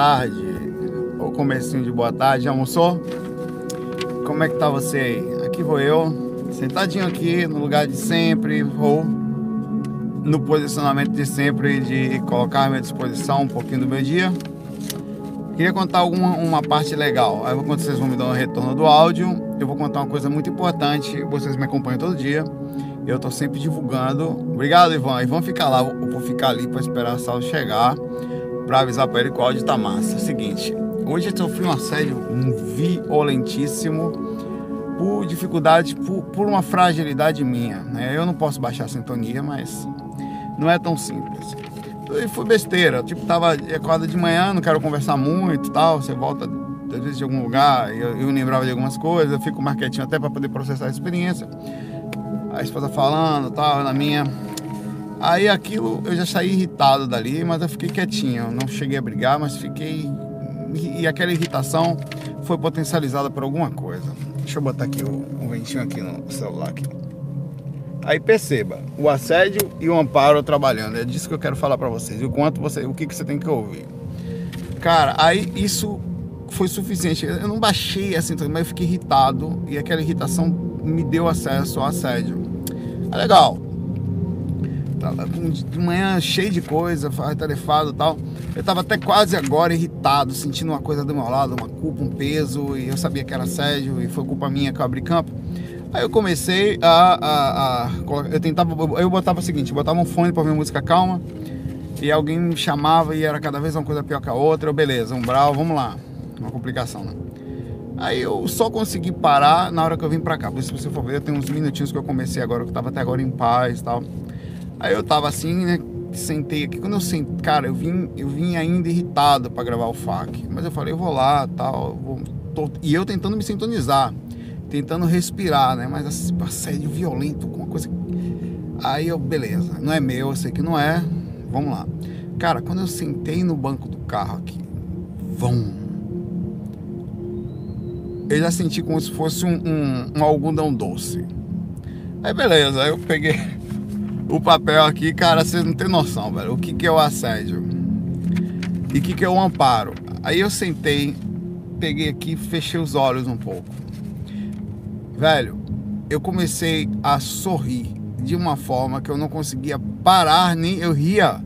tarde ou comecinho de boa tarde, almoçou? Como é que tá você aí? Aqui vou eu, sentadinho aqui no lugar de sempre, ou no posicionamento de sempre de colocar à minha disposição um pouquinho do meu dia. Queria contar alguma uma parte legal. Aí quando vocês vão me dar um retorno do áudio, eu vou contar uma coisa muito importante. Vocês me acompanham todo dia. Eu tô sempre divulgando. Obrigado, Ivan. Ivan fica lá, eu vou ficar ali para esperar a sala chegar para avisar para ele que o áudio tá massa. É seguinte, hoje eu sofri um assédio violentíssimo por dificuldade, por, por uma fragilidade minha. Né? Eu não posso baixar a sintonia, mas não é tão simples. E foi besteira, tipo, tava acorda de manhã, não quero conversar muito tal, você volta às vezes de algum lugar, eu, eu lembrava de algumas coisas, eu fico mais quietinho até para poder processar a experiência. A esposa falando, tal, na minha, Aí aquilo eu já saí irritado dali, mas eu fiquei quietinho. Não cheguei a brigar, mas fiquei. E aquela irritação foi potencializada por alguma coisa. Deixa eu botar aqui o, o ventinho aqui no celular. Aqui. Aí perceba, o assédio e o amparo trabalhando. É disso que eu quero falar para vocês. O quanto você, o que, que você tem que ouvir. Cara, aí isso foi suficiente. Eu não baixei assim, mas eu fiquei irritado e aquela irritação me deu acesso ao assédio. É legal Tava de manhã cheio de coisa, atarefado e tal. Eu tava até quase agora irritado, sentindo uma coisa do meu lado, uma culpa, um peso, e eu sabia que era assédio, e foi culpa minha que eu abri campo. Aí eu comecei a, a, a, eu tentava, eu botava o seguinte, eu botava um fone para ouvir música calma, e alguém me chamava e era cada vez uma coisa pior que a outra, eu, beleza, umbral, vamos lá. Uma complicação, né? Aí eu só consegui parar na hora que eu vim pra cá. Por isso, se você for ver, tem uns minutinhos que eu comecei agora, que eu tava até agora em paz e tal. Aí eu tava assim, né? Sentei aqui. Quando eu sentei, cara, eu vim, eu vim ainda irritado para gravar o FAQ. Mas eu falei, eu vou lá, tal. Vou, tô, e eu tentando me sintonizar, tentando respirar, né? Mas assim, assédio violento, com uma coisa. Aí eu, beleza, não é meu, eu sei que não é. Vamos lá. Cara, quando eu sentei no banco do carro aqui, vão. Eu já senti como se fosse um, um, um algodão doce. Aí beleza, aí eu peguei o papel aqui, cara, vocês não tem noção, velho. O que, que é o assédio? E o que, que é o amparo? Aí eu sentei, peguei aqui, fechei os olhos um pouco. Velho, eu comecei a sorrir de uma forma que eu não conseguia parar, nem eu ria.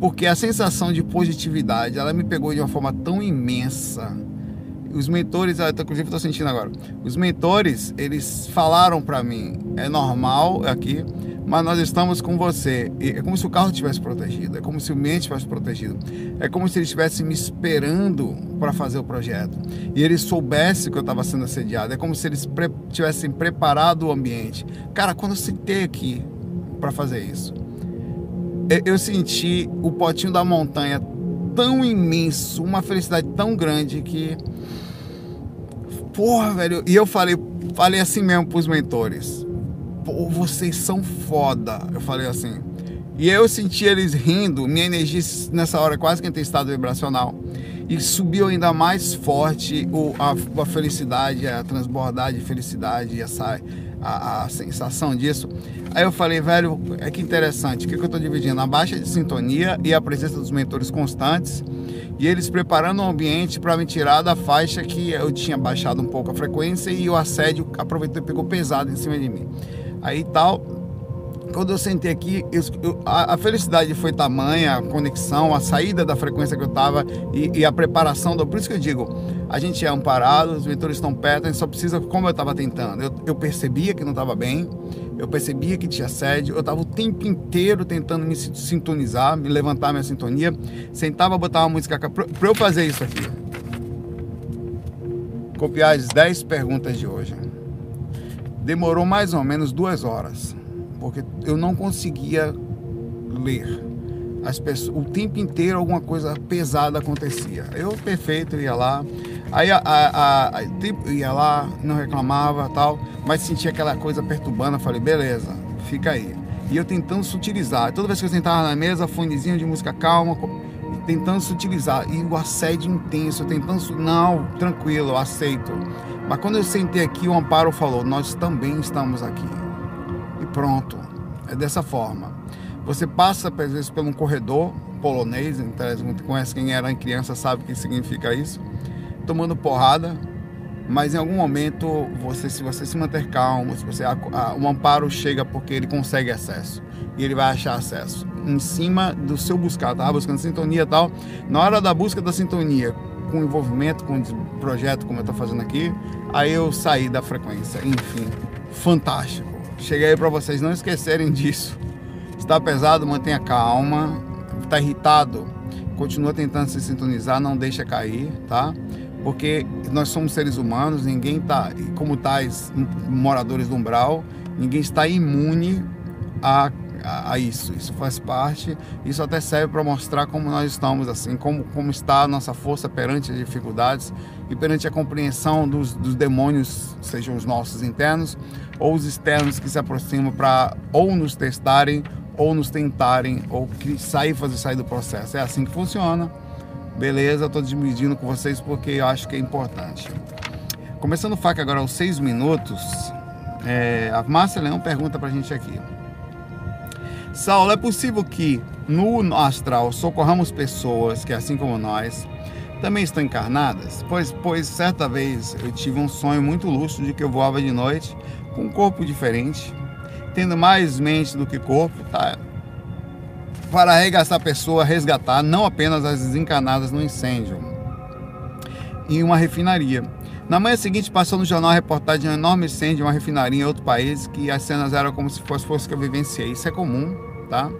Porque a sensação de positividade, ela me pegou de uma forma tão imensa. Os mentores, inclusive estou sentindo agora. Os mentores, eles falaram para mim, é normal aqui, mas nós estamos com você. E é como se o carro estivesse protegido, é como se o ambiente estivesse protegido, é como se ele estivesse me esperando para fazer o projeto. E eles soubessem que eu estava sendo assediado, é como se eles pre tivessem preparado o ambiente. Cara, quando eu sentei aqui para fazer isso, eu senti o potinho da montanha tão imenso, uma felicidade tão grande que. Porra, velho. E eu falei, falei assim mesmo pros mentores pô, vocês são foda. Eu falei assim. E eu senti eles rindo, minha energia nessa hora quase que em estado vibracional. E subiu ainda mais forte o, a, a felicidade, a transbordar de felicidade, essa, a, a, sensação disso. Aí eu falei, velho, é que interessante, o que, que eu estou dividindo? A baixa de sintonia e a presença dos mentores constantes e eles preparando o ambiente para me tirar da faixa que eu tinha baixado um pouco a frequência e o assédio aproveitou e pegou pesado em cima de mim. Aí tal, quando eu sentei aqui, eu, eu, a, a, felicidade foi tamanha, a conexão, a saída da frequência que eu estava e, e, a preparação. Do, por isso que eu digo, a gente é amparado, os mentores estão perto, a gente só precisa, como eu estava tentando. Eu, eu, percebia que não estava bem, eu percebia que tinha assédio, eu estava o tempo inteiro tentando me sintonizar, me levantar minha sintonia, sentava, botava uma música para eu fazer isso aqui. Copiar as 10 perguntas de hoje. Demorou mais ou menos duas horas, porque eu não conseguia ler. As pessoas, o tempo inteiro alguma coisa pesada acontecia. Eu, perfeito, ia lá. Aí a, a, a, ia lá, não reclamava tal, mas sentia aquela coisa perturbando. Falei, beleza, fica aí. E eu tentando sutilizar. Toda vez que eu sentava na mesa, fonezinho de música calma, tentando sutilizar. E o assédio intenso, tentando. Não, tranquilo, aceito. Mas quando eu sentei aqui, o Amparo falou: Nós também estamos aqui. E pronto. É dessa forma. Você passa, às vezes, por um corredor, polonês, conhece quem era em criança sabe o que significa isso, tomando porrada, mas em algum momento você se você se manter calmo, se você o amparo chega porque ele consegue acesso e ele vai achar acesso em cima do seu buscar, tá buscando sintonia e tal. Na hora da busca da sintonia, com envolvimento com o projeto como eu estou fazendo aqui, aí eu saí da frequência. Enfim, fantástico. Cheguei para vocês não esquecerem disso. Está pesado, mantenha calma. Está irritado, continua tentando se sintonizar, não deixa cair, tá? Porque nós somos seres humanos, ninguém está, como tais moradores do umbral, ninguém está imune a a, a, isso. Isso faz parte, isso até serve para mostrar como nós estamos, assim, como, como está a nossa força perante as dificuldades e perante a compreensão dos, dos demônios, sejam os nossos internos ou os externos que se aproximam para ou nos testarem ou nos tentarem ou sair fazer sair do processo. É assim que funciona. Beleza, estou dividindo com vocês porque eu acho que é importante. Começando o FAC agora aos seis minutos, é, a Márcia Leão pergunta para a gente aqui. Saulo, é possível que no astral socorramos pessoas que, assim como nós, também estão encarnadas? Pois, pois certa vez eu tive um sonho muito lúcido de que eu voava de noite com um corpo diferente, tendo mais mente do que corpo, tá? para arregaçar a pessoa, resgatar não apenas as desencarnadas no incêndio em uma refinaria. Na manhã seguinte, passou no jornal a reportagem de um enorme incêndio em uma refinaria em outro país, que as cenas eram como se fosse, fosse que eu vivenciei. Isso é comum, tá?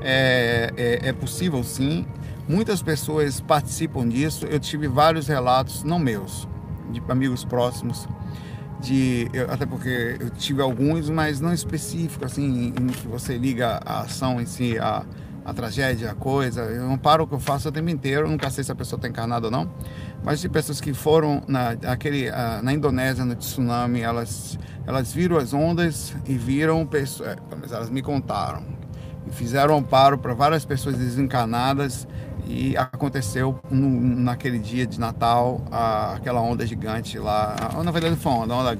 É, é, é possível sim. Muitas pessoas participam disso. Eu tive vários relatos, não meus, de amigos próximos, de eu, até porque eu tive alguns, mas não específicos, assim, em que você liga a ação em si, a, a tragédia, a coisa. Eu não paro o que eu faço o tempo inteiro, eu nunca sei se a pessoa está encarnada ou não. Mas de pessoas que foram na, aquele, na Indonésia, no tsunami, elas, elas viram as ondas e viram pessoas, é, mas elas me contaram fizeram amparo para várias pessoas desencarnadas e aconteceu no, naquele dia de Natal a, aquela onda gigante lá, na verdade foi uma onda,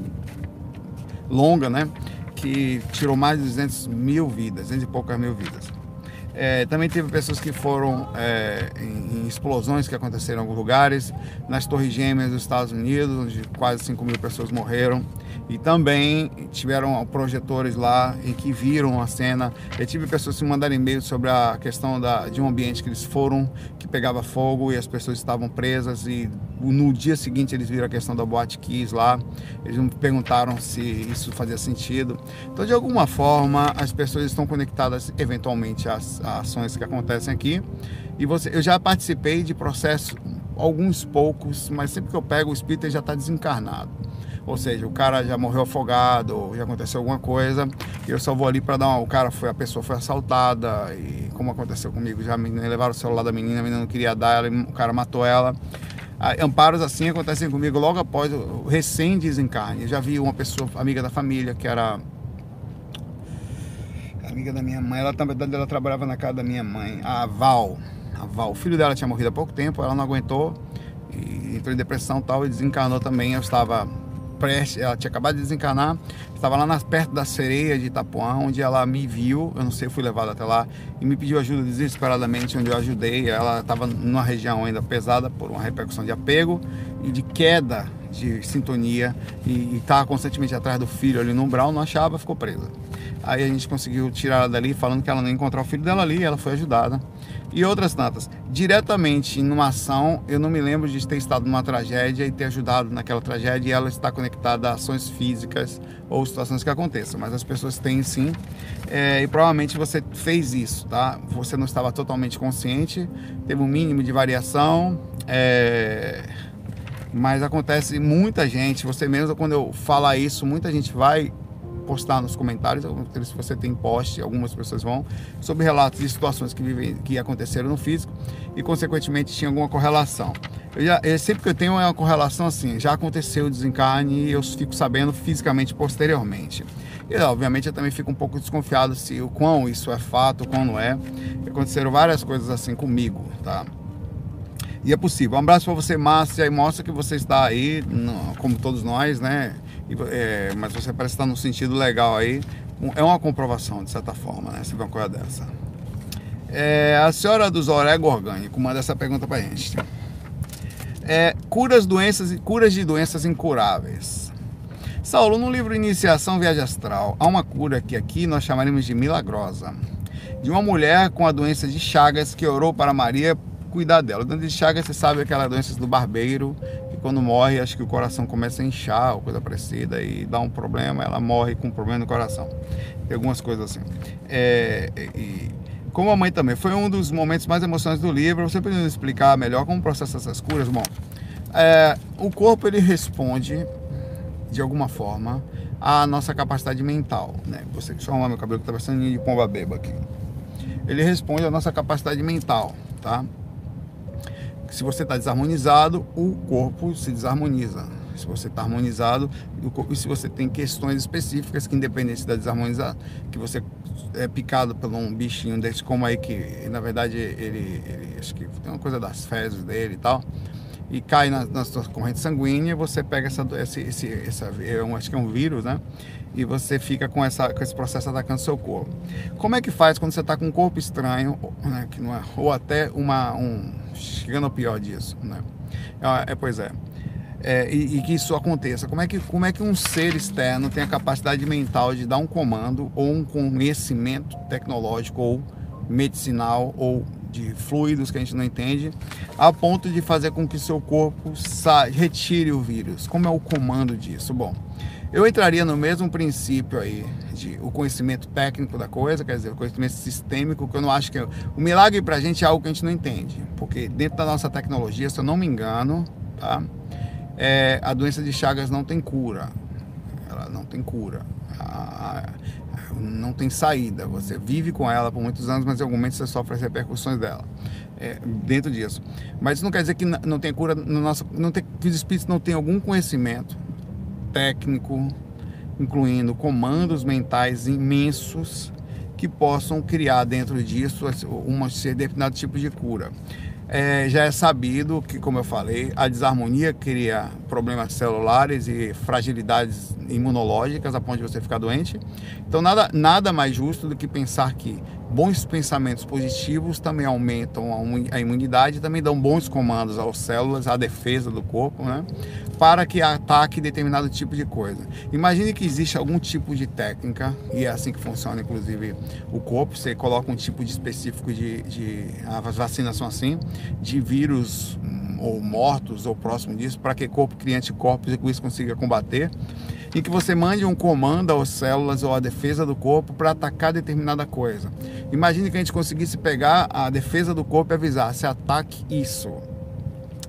longa, né? Que tirou mais de 200 mil vidas, 200 e poucas mil vidas. É, também teve pessoas que foram é, em, em, explosões que aconteceram em alguns lugares, nas Torres Gêmeas dos Estados Unidos, onde quase 5 mil pessoas morreram. E também tiveram projetores lá em que viram a cena. Eu tive pessoas que mandaram e-mail sobre a questão da, de um ambiente que eles foram, que pegava fogo e as pessoas estavam presas. E no dia seguinte eles viram a questão da boate Kiss lá. Eles me perguntaram se isso fazia sentido. Então, de alguma forma, as pessoas estão conectadas eventualmente às, às ações que acontecem aqui. E você, eu já participei de processos, alguns poucos, mas sempre que eu pego o espírito já está desencarnado. Ou seja, o cara já morreu afogado, já aconteceu alguma coisa, e eu só vou ali para dar uma, o cara foi a pessoa foi assaltada e como aconteceu comigo, já me levaram o celular da menina, a menina não queria dar, ela, o cara matou ela. Amparos assim acontecem comigo logo após o recém desencarne. Eu já vi uma pessoa amiga da família que era amiga da minha mãe, ela também ela trabalhava na casa da minha mãe, a Val. A Val, o filho dela tinha morrido há pouco tempo, ela não aguentou e entrou em depressão tal e desencarnou também. Eu estava prestes, ela tinha acabado de desencarnar, estava lá nas, perto da sereia de Itapuã, onde ela me viu, eu não sei, fui levado até lá, e me pediu ajuda desesperadamente, onde eu ajudei. Ela estava numa região ainda pesada por uma repercussão de apego e de queda de sintonia, e estava constantemente atrás do filho ali no umbral, não achava, ficou presa. Aí a gente conseguiu tirar ela dali, falando que ela não ia encontrar o filho dela ali, ela foi ajudada e outras tantas. Diretamente numa ação, eu não me lembro de ter estado numa tragédia e ter ajudado naquela tragédia e ela está conectada a ações físicas ou situações que aconteçam, mas as pessoas têm sim, é, e provavelmente você fez isso, tá? Você não estava totalmente consciente, teve um mínimo de variação, é, mas acontece muita gente, você mesmo quando eu falar isso, muita gente vai postar nos comentários, se você tem post, algumas pessoas vão, sobre relatos de situações que, vivem, que aconteceram no físico e, consequentemente, tinha alguma correlação. Eu já, eu, sempre que eu tenho uma correlação assim, já aconteceu o desencarne e eu fico sabendo fisicamente posteriormente. E, obviamente, eu também fico um pouco desconfiado se o quão isso é fato, o quão não é. Aconteceram várias coisas assim comigo, tá? E é possível. Um abraço para você, Márcia, e mostra que você está aí, como todos nós, né? É, mas você parece estar no sentido legal aí. É uma comprovação, de certa forma, né? Se vê uma coisa dessa. É, a senhora do Zorego Orgânico manda essa pergunta pra gente. É, curas, doenças, curas de doenças incuráveis. Saulo, no livro Iniciação Viagem Astral, há uma cura que aqui nós chamaremos de milagrosa. De uma mulher com a doença de Chagas que orou para Maria cuidar dela. Doença de Chagas, você sabe aquela doença do barbeiro, quando morre, acho que o coração começa a inchar ou coisa parecida e dá um problema, ela morre com um problema no coração. Tem algumas coisas assim. É, e, como a mãe também, foi um dos momentos mais emocionantes do livro. Você precisa explicar melhor como processa essas curas? Bom, é, o corpo ele responde de alguma forma à nossa capacidade mental, né? Você que só meu cabelo que está parecendo de pomba beba aqui. Ele responde à nossa capacidade mental, tá? Se você está desarmonizado, o corpo se desarmoniza. Se você está harmonizado, e se você tem questões específicas que independente da desarmonização, que você é picado por um bichinho desse como aí que na verdade ele, ele acho que tem uma coisa das fezes dele e tal e cai na, na sua corrente sanguínea você pega essa esse, esse essa é um, acho que é um vírus né e você fica com essa com esse processo atacando seu corpo como é que faz quando você está com um corpo estranho né, que não é, ou até uma um chegando ao pior disso né é, é pois é é, e, e, que isso aconteça. Como é, que, como é que um ser externo tem a capacidade mental de dar um comando ou um conhecimento tecnológico ou medicinal ou de fluidos que a gente não entende, a ponto de fazer com que seu corpo retire o vírus? Como é o comando disso? Bom, eu entraria no mesmo princípio aí o conhecimento técnico da coisa, quer dizer, o conhecimento sistêmico, que eu não acho que é, o milagre para a gente é algo que a gente não entende, porque dentro da nossa tecnologia, se eu não me engano, tá? é, a doença de Chagas não tem cura. Ela não tem cura. A, a, não tem saída. Você vive com ela por muitos anos, mas em algum momento você sofre as repercussões dela. É, dentro disso. Mas isso não quer dizer que não tem cura no nosso. Não tem, que os espíritos não têm algum conhecimento técnico, incluindo comandos mentais imensos que possam criar dentro disso um determinado tipo de cura. É, já é sabido que, como eu falei, a desarmonia cria problemas celulares e fragilidades imunológicas a ponto de você ficar doente. Então, nada, nada mais justo do que pensar que bons pensamentos positivos também aumentam a imunidade, também dão bons comandos às células, à defesa do corpo, né? para que ataque determinado tipo de coisa. Imagine que existe algum tipo de técnica, e é assim que funciona inclusive o corpo, você coloca um tipo de específico de, de as vacinas são assim, de vírus hum, ou mortos ou próximo disso, para que o corpo crie anticorpos e com isso consiga combater e que você mande um comando às células ou à defesa do corpo para atacar determinada coisa. Imagine que a gente conseguisse pegar a defesa do corpo e avisar, se ataque isso.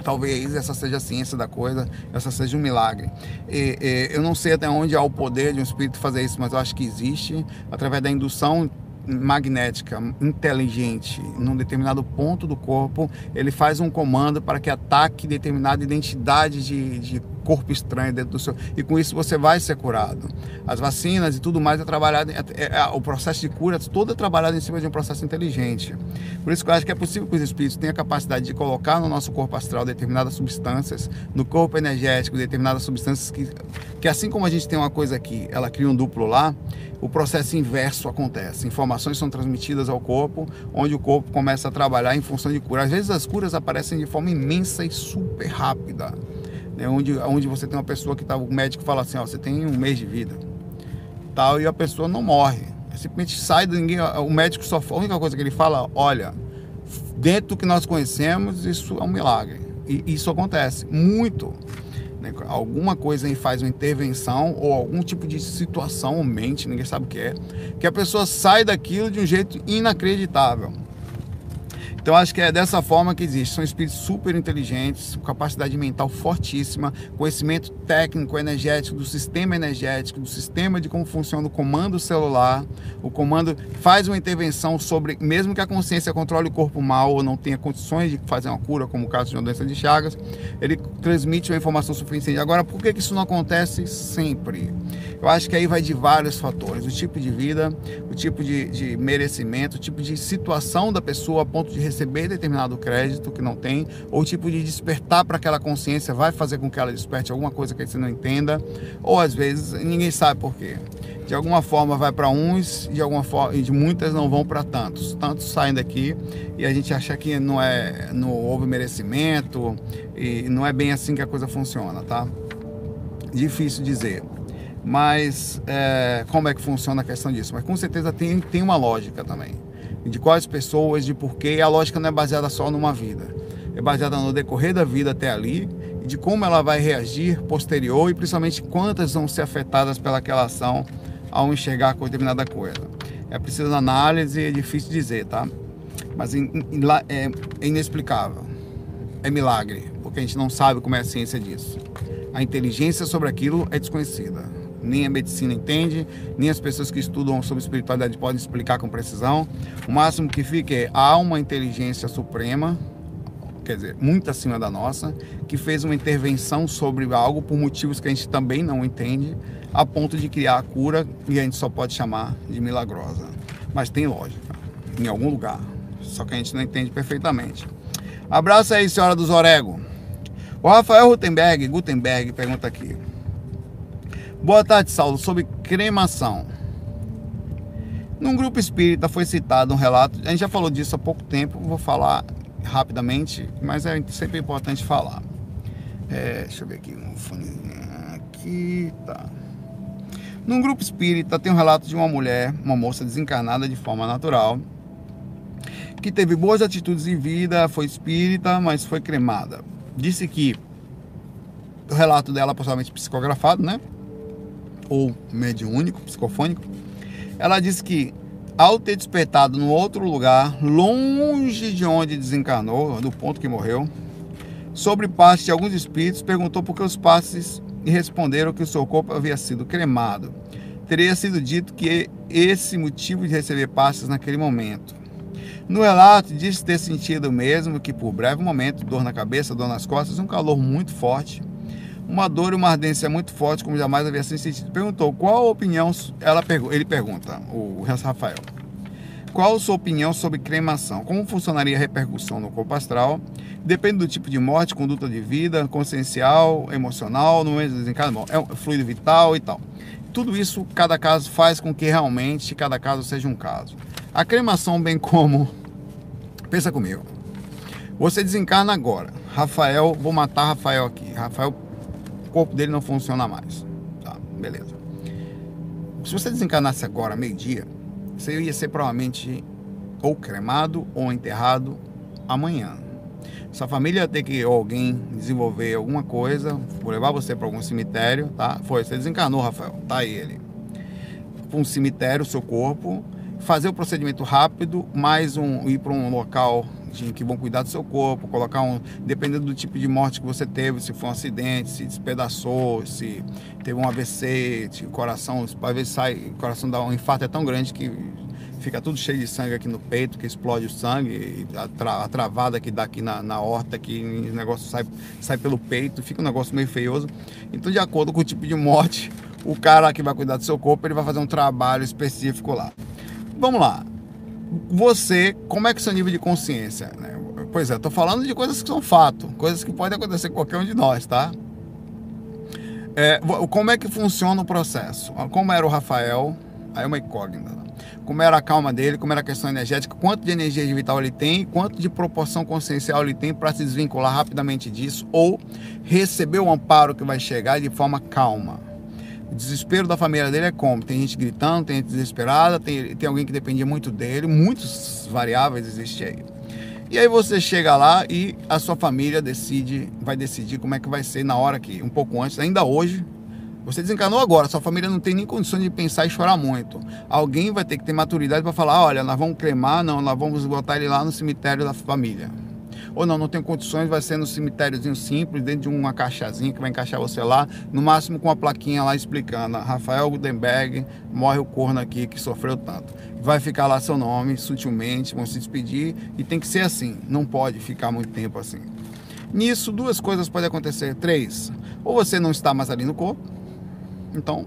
Talvez essa seja a ciência da coisa, essa seja um milagre. E, e, eu não sei até onde há o poder de um espírito fazer isso, mas eu acho que existe através da indução magnética inteligente num determinado ponto do corpo, ele faz um comando para que ataque determinada identidade de, de corpo estranho dentro do seu. E com isso você vai ser curado. As vacinas e tudo mais é trabalhado, é, é, é, o processo de cura todo é trabalhado em cima de um processo inteligente. Por isso que eu acho que é possível que os espíritos tenham a capacidade de colocar no nosso corpo astral determinadas substâncias, no corpo energético, determinadas substâncias que, que assim como a gente tem uma coisa aqui, ela cria um duplo lá, o processo inverso acontece. Informações são transmitidas ao corpo, onde o corpo começa a trabalhar em função de cura. Às vezes as curas aparecem de forma imensa e super rápida né, onde, onde você tem uma pessoa que tá, o médico fala assim, ó, você tem um mês de vida, tal, e a pessoa não morre. Simplesmente sai ninguém, o médico só a única coisa que ele fala, olha, dentro do que nós conhecemos, isso é um milagre. E isso acontece muito. Né? Alguma coisa aí faz uma intervenção ou algum tipo de situação ou mente, ninguém sabe o que é, que a pessoa sai daquilo de um jeito inacreditável. Então acho que é dessa forma que existe. São espíritos super inteligentes, com capacidade mental fortíssima, conhecimento técnico, energético, do sistema energético, do sistema de como funciona o comando celular. O comando faz uma intervenção sobre, mesmo que a consciência controle o corpo mal ou não tenha condições de fazer uma cura, como o caso de uma doença de Chagas, ele transmite uma informação suficiente. Agora, por que isso não acontece sempre? Eu acho que aí vai de vários fatores: o tipo de vida, o tipo de, de merecimento, o tipo de situação da pessoa a ponto de receber determinado crédito que não tem, ou tipo de despertar para aquela consciência vai fazer com que ela desperte alguma coisa que você não entenda, ou às vezes ninguém sabe por quê. De alguma forma vai para uns, de alguma forma de muitas não vão para tantos. Tantos saem daqui e a gente acha que não é, não houve merecimento e não é bem assim que a coisa funciona, tá? Difícil dizer mas é, como é que funciona a questão disso. Mas com certeza tem, tem uma lógica também. De quais pessoas, de porquê. A lógica não é baseada só numa vida. É baseada no decorrer da vida até ali e de como ela vai reagir posterior e principalmente quantas vão ser afetadas pelaquela ação ao enxergar determinada coisa. É preciso análise, é difícil dizer, tá? Mas é, é inexplicável. É milagre, porque a gente não sabe como é a ciência disso. A inteligência sobre aquilo é desconhecida nem a medicina entende, nem as pessoas que estudam sobre espiritualidade podem explicar com precisão. O máximo que fica é há uma inteligência suprema, quer dizer, muito acima da nossa, que fez uma intervenção sobre algo por motivos que a gente também não entende, a ponto de criar a cura e a gente só pode chamar de milagrosa. Mas tem lógica, em algum lugar, só que a gente não entende perfeitamente. Abraço aí, senhora dos Orego. O Rafael Gutenberg, Gutenberg pergunta aqui. Boa tarde, Saulo. Sobre cremação. Num grupo espírita foi citado um relato, a gente já falou disso há pouco tempo, vou falar rapidamente, mas é sempre importante falar. É, deixa eu ver aqui, um aqui, tá. Num grupo espírita tem um relato de uma mulher, uma moça desencarnada de forma natural, que teve boas atitudes em vida, foi espírita, mas foi cremada. Disse que o relato dela, possivelmente psicografado, né? Ou mediúnico, psicofônico, ela disse que ao ter despertado no outro lugar, longe de onde desencarnou, do ponto que morreu, sobre parte de alguns espíritos, perguntou por que os passes e responderam que o seu corpo havia sido cremado. Teria sido dito que esse motivo de receber passes naquele momento. No relato, disse ter sentido mesmo que por breve momento, dor na cabeça, dor nas costas, um calor muito forte, uma dor e uma ardência muito forte, como jamais havia sentido. Perguntou qual a opinião, ela, ele pergunta, o Rafael, qual a sua opinião sobre cremação? Como funcionaria a repercussão no corpo astral? Depende do tipo de morte, conduta de vida, consciencial, emocional, no momento desencarno, é um fluido vital e tal. Tudo isso, cada caso faz com que realmente cada caso seja um caso. A cremação, bem como. Pensa comigo. Você desencarna agora. Rafael, vou matar Rafael aqui. Rafael corpo dele não funciona mais. Tá, beleza. Se você desencarnasse agora, meio-dia, você ia ser provavelmente ou cremado ou enterrado amanhã. Sua família ia ter que ou alguém desenvolver alguma coisa, levar você para algum cemitério, tá? Foi, você desencarnou, Rafael, tá aí ele. Para um cemitério, seu corpo, fazer o procedimento rápido, mais um ir para um local que vão cuidar do seu corpo, colocar um. Dependendo do tipo de morte que você teve, se foi um acidente, se despedaçou, se teve um AVC, o coração, às vezes sai, o coração dá um infarto é tão grande que fica tudo cheio de sangue aqui no peito, que explode o sangue, a, tra, a travada que dá aqui na, na horta, que o negócio sai, sai pelo peito, fica um negócio meio feioso. Então, de acordo com o tipo de morte, o cara que vai cuidar do seu corpo, ele vai fazer um trabalho específico lá. Vamos lá você, como é que é seu nível de consciência? Né? Pois é, estou falando de coisas que são fato, coisas que podem acontecer com qualquer um de nós, tá? É, como é que funciona o processo? Como era o Rafael? Aí é uma incógnita. Como era a calma dele, como era a questão energética, quanto de energia vital ele tem, quanto de proporção consciencial ele tem para se desvincular rapidamente disso ou receber o amparo que vai chegar de forma calma. O desespero da família dele é como? Tem gente gritando, tem gente desesperada, tem, tem alguém que dependia muito dele, muitos variáveis existem aí. E aí você chega lá e a sua família decide, vai decidir como é que vai ser na hora que, um pouco antes, ainda hoje, você desencanou agora, sua família não tem nem condições de pensar e chorar muito. Alguém vai ter que ter maturidade para falar, olha, nós vamos cremar, não, nós vamos botar ele lá no cemitério da família ou não, não tem condições, vai ser no cemitériozinho simples, dentro de uma caixazinha que vai encaixar você lá, no máximo com uma plaquinha lá explicando, Rafael Gutenberg, morre o corno aqui que sofreu tanto. Vai ficar lá seu nome, sutilmente, vão se despedir, e tem que ser assim, não pode ficar muito tempo assim. Nisso, duas coisas podem acontecer, três, ou você não está mais ali no corpo, então,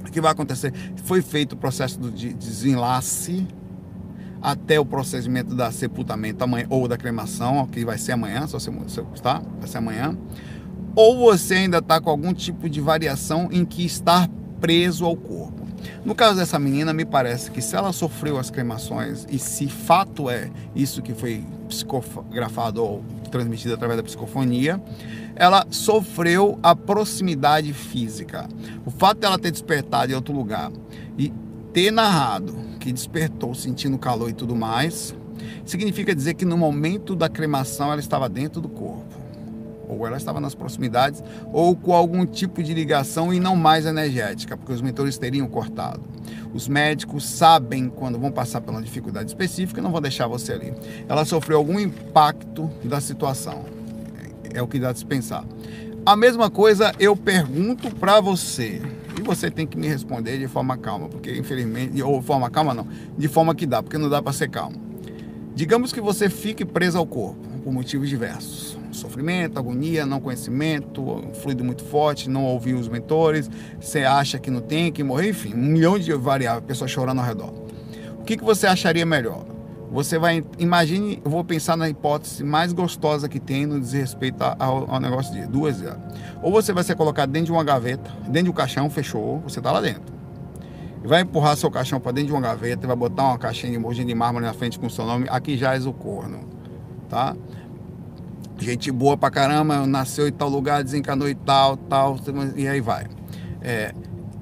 o que vai acontecer? Foi feito o processo de desenlace, até o procedimento da sepultamento amanhã, ou da cremação, que vai ser amanhã, se você tá? Vai ser amanhã. Ou você ainda está com algum tipo de variação em que está preso ao corpo. No caso dessa menina, me parece que se ela sofreu as cremações e se fato é isso que foi psicografado ou transmitido através da psicofonia, ela sofreu a proximidade física. O fato dela ter despertado em outro lugar e ter narrado que despertou sentindo calor e tudo mais, significa dizer que no momento da cremação ela estava dentro do corpo ou ela estava nas proximidades, ou com algum tipo de ligação e não mais energética, porque os mentores teriam cortado. Os médicos sabem quando vão passar uma dificuldade específica, não vão deixar você ali. Ela sofreu algum impacto da situação. É o que dá de se pensar. A mesma coisa eu pergunto para você. E você tem que me responder de forma calma, porque infelizmente, ou forma calma não, de forma que dá, porque não dá para ser calmo. Digamos que você fique preso ao corpo, por motivos diversos sofrimento, agonia, não conhecimento, fluido muito forte, não ouvir os mentores, você acha que não tem que morrer, enfim, um milhão de variáveis, pessoas chorando ao redor. O que, que você acharia melhor? Você vai, imagine, eu vou pensar na hipótese mais gostosa que tem no desrespeito ao, ao negócio de duas. Ou você vai ser colocado dentro de uma gaveta, dentro de um caixão, fechou, você está lá dentro vai empurrar seu caixão para dentro de uma gaveta e vai botar uma caixinha de mojinha de mármore na frente com seu nome, aqui já és o corno, tá? gente boa pra caramba, nasceu em tal lugar, desencanou e tal, tal, e aí vai. É,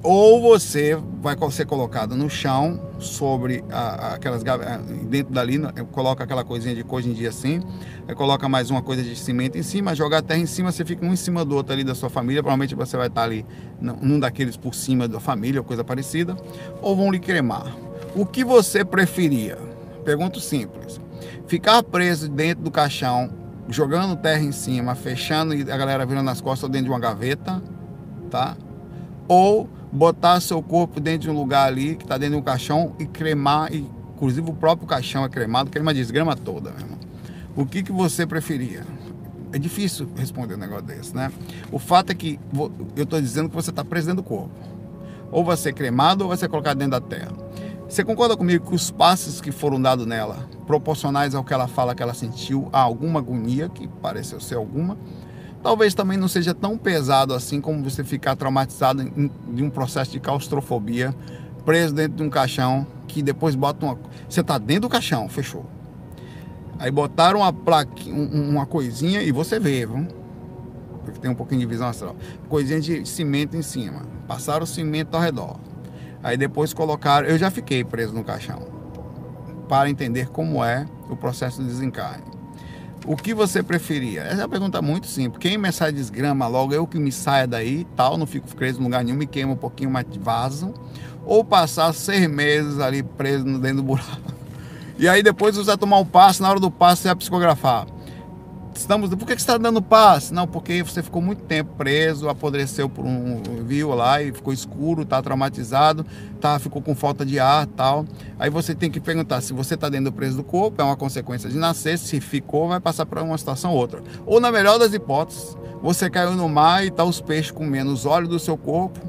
ou você vai ser colocado no chão, sobre a, aquelas dentro dali, né, coloca aquela coisinha de hoje em dia assim, coloca mais uma coisa de cimento em cima, joga a terra em cima, você fica um em cima do outro ali da sua família, provavelmente você vai estar ali num daqueles por cima da família ou coisa parecida, ou vão lhe cremar. O que você preferia? Pergunto simples. Ficar preso dentro do caixão jogando terra em cima, fechando e a galera virando as costas dentro de uma gaveta, tá? Ou botar seu corpo dentro de um lugar ali que está dentro de um caixão e cremar, e, inclusive o próprio caixão é cremado, crema desgrama toda, meu irmão. O que, que você preferia? É difícil responder um negócio desse, né? O fato é que eu estou dizendo que você está preso dentro do corpo. Ou vai ser cremado ou vai ser colocado dentro da terra. Você concorda comigo que os passos que foram dados nela, proporcionais ao que ela fala que ela sentiu, a alguma agonia, que pareceu ser alguma, talvez também não seja tão pesado assim como você ficar traumatizado em, em um processo de claustrofobia, preso dentro de um caixão, que depois bota uma. Você está dentro do caixão, fechou. Aí botaram uma plaquinha, uma coisinha e você vê, viu? Porque tem um pouquinho de visão astral. Coisinha de cimento em cima. Passaram cimento ao redor Aí depois colocaram, eu já fiquei preso no caixão, para entender como é o processo de desencarne. O que você preferia? Essa é uma pergunta muito simples. Quem me sai desgrama logo, eu que me saia daí, tal, não fico preso em lugar nenhum, me queimo um pouquinho, mas vaso. Ou passar seis meses ali preso dentro do buraco. E aí depois você vai tomar um passo, na hora do passo você vai psicografar estamos. Por que, você está dando paz? Não, porque você ficou muito tempo preso, apodreceu por um. viu lá e ficou escuro, está traumatizado, tá, ficou com falta de ar tal. Aí você tem que perguntar se você está dentro do preso do corpo, é uma consequência de nascer, se ficou, vai passar para uma situação ou outra. Ou na melhor das hipóteses, você caiu no mar e tá os peixes comendo os olhos do seu corpo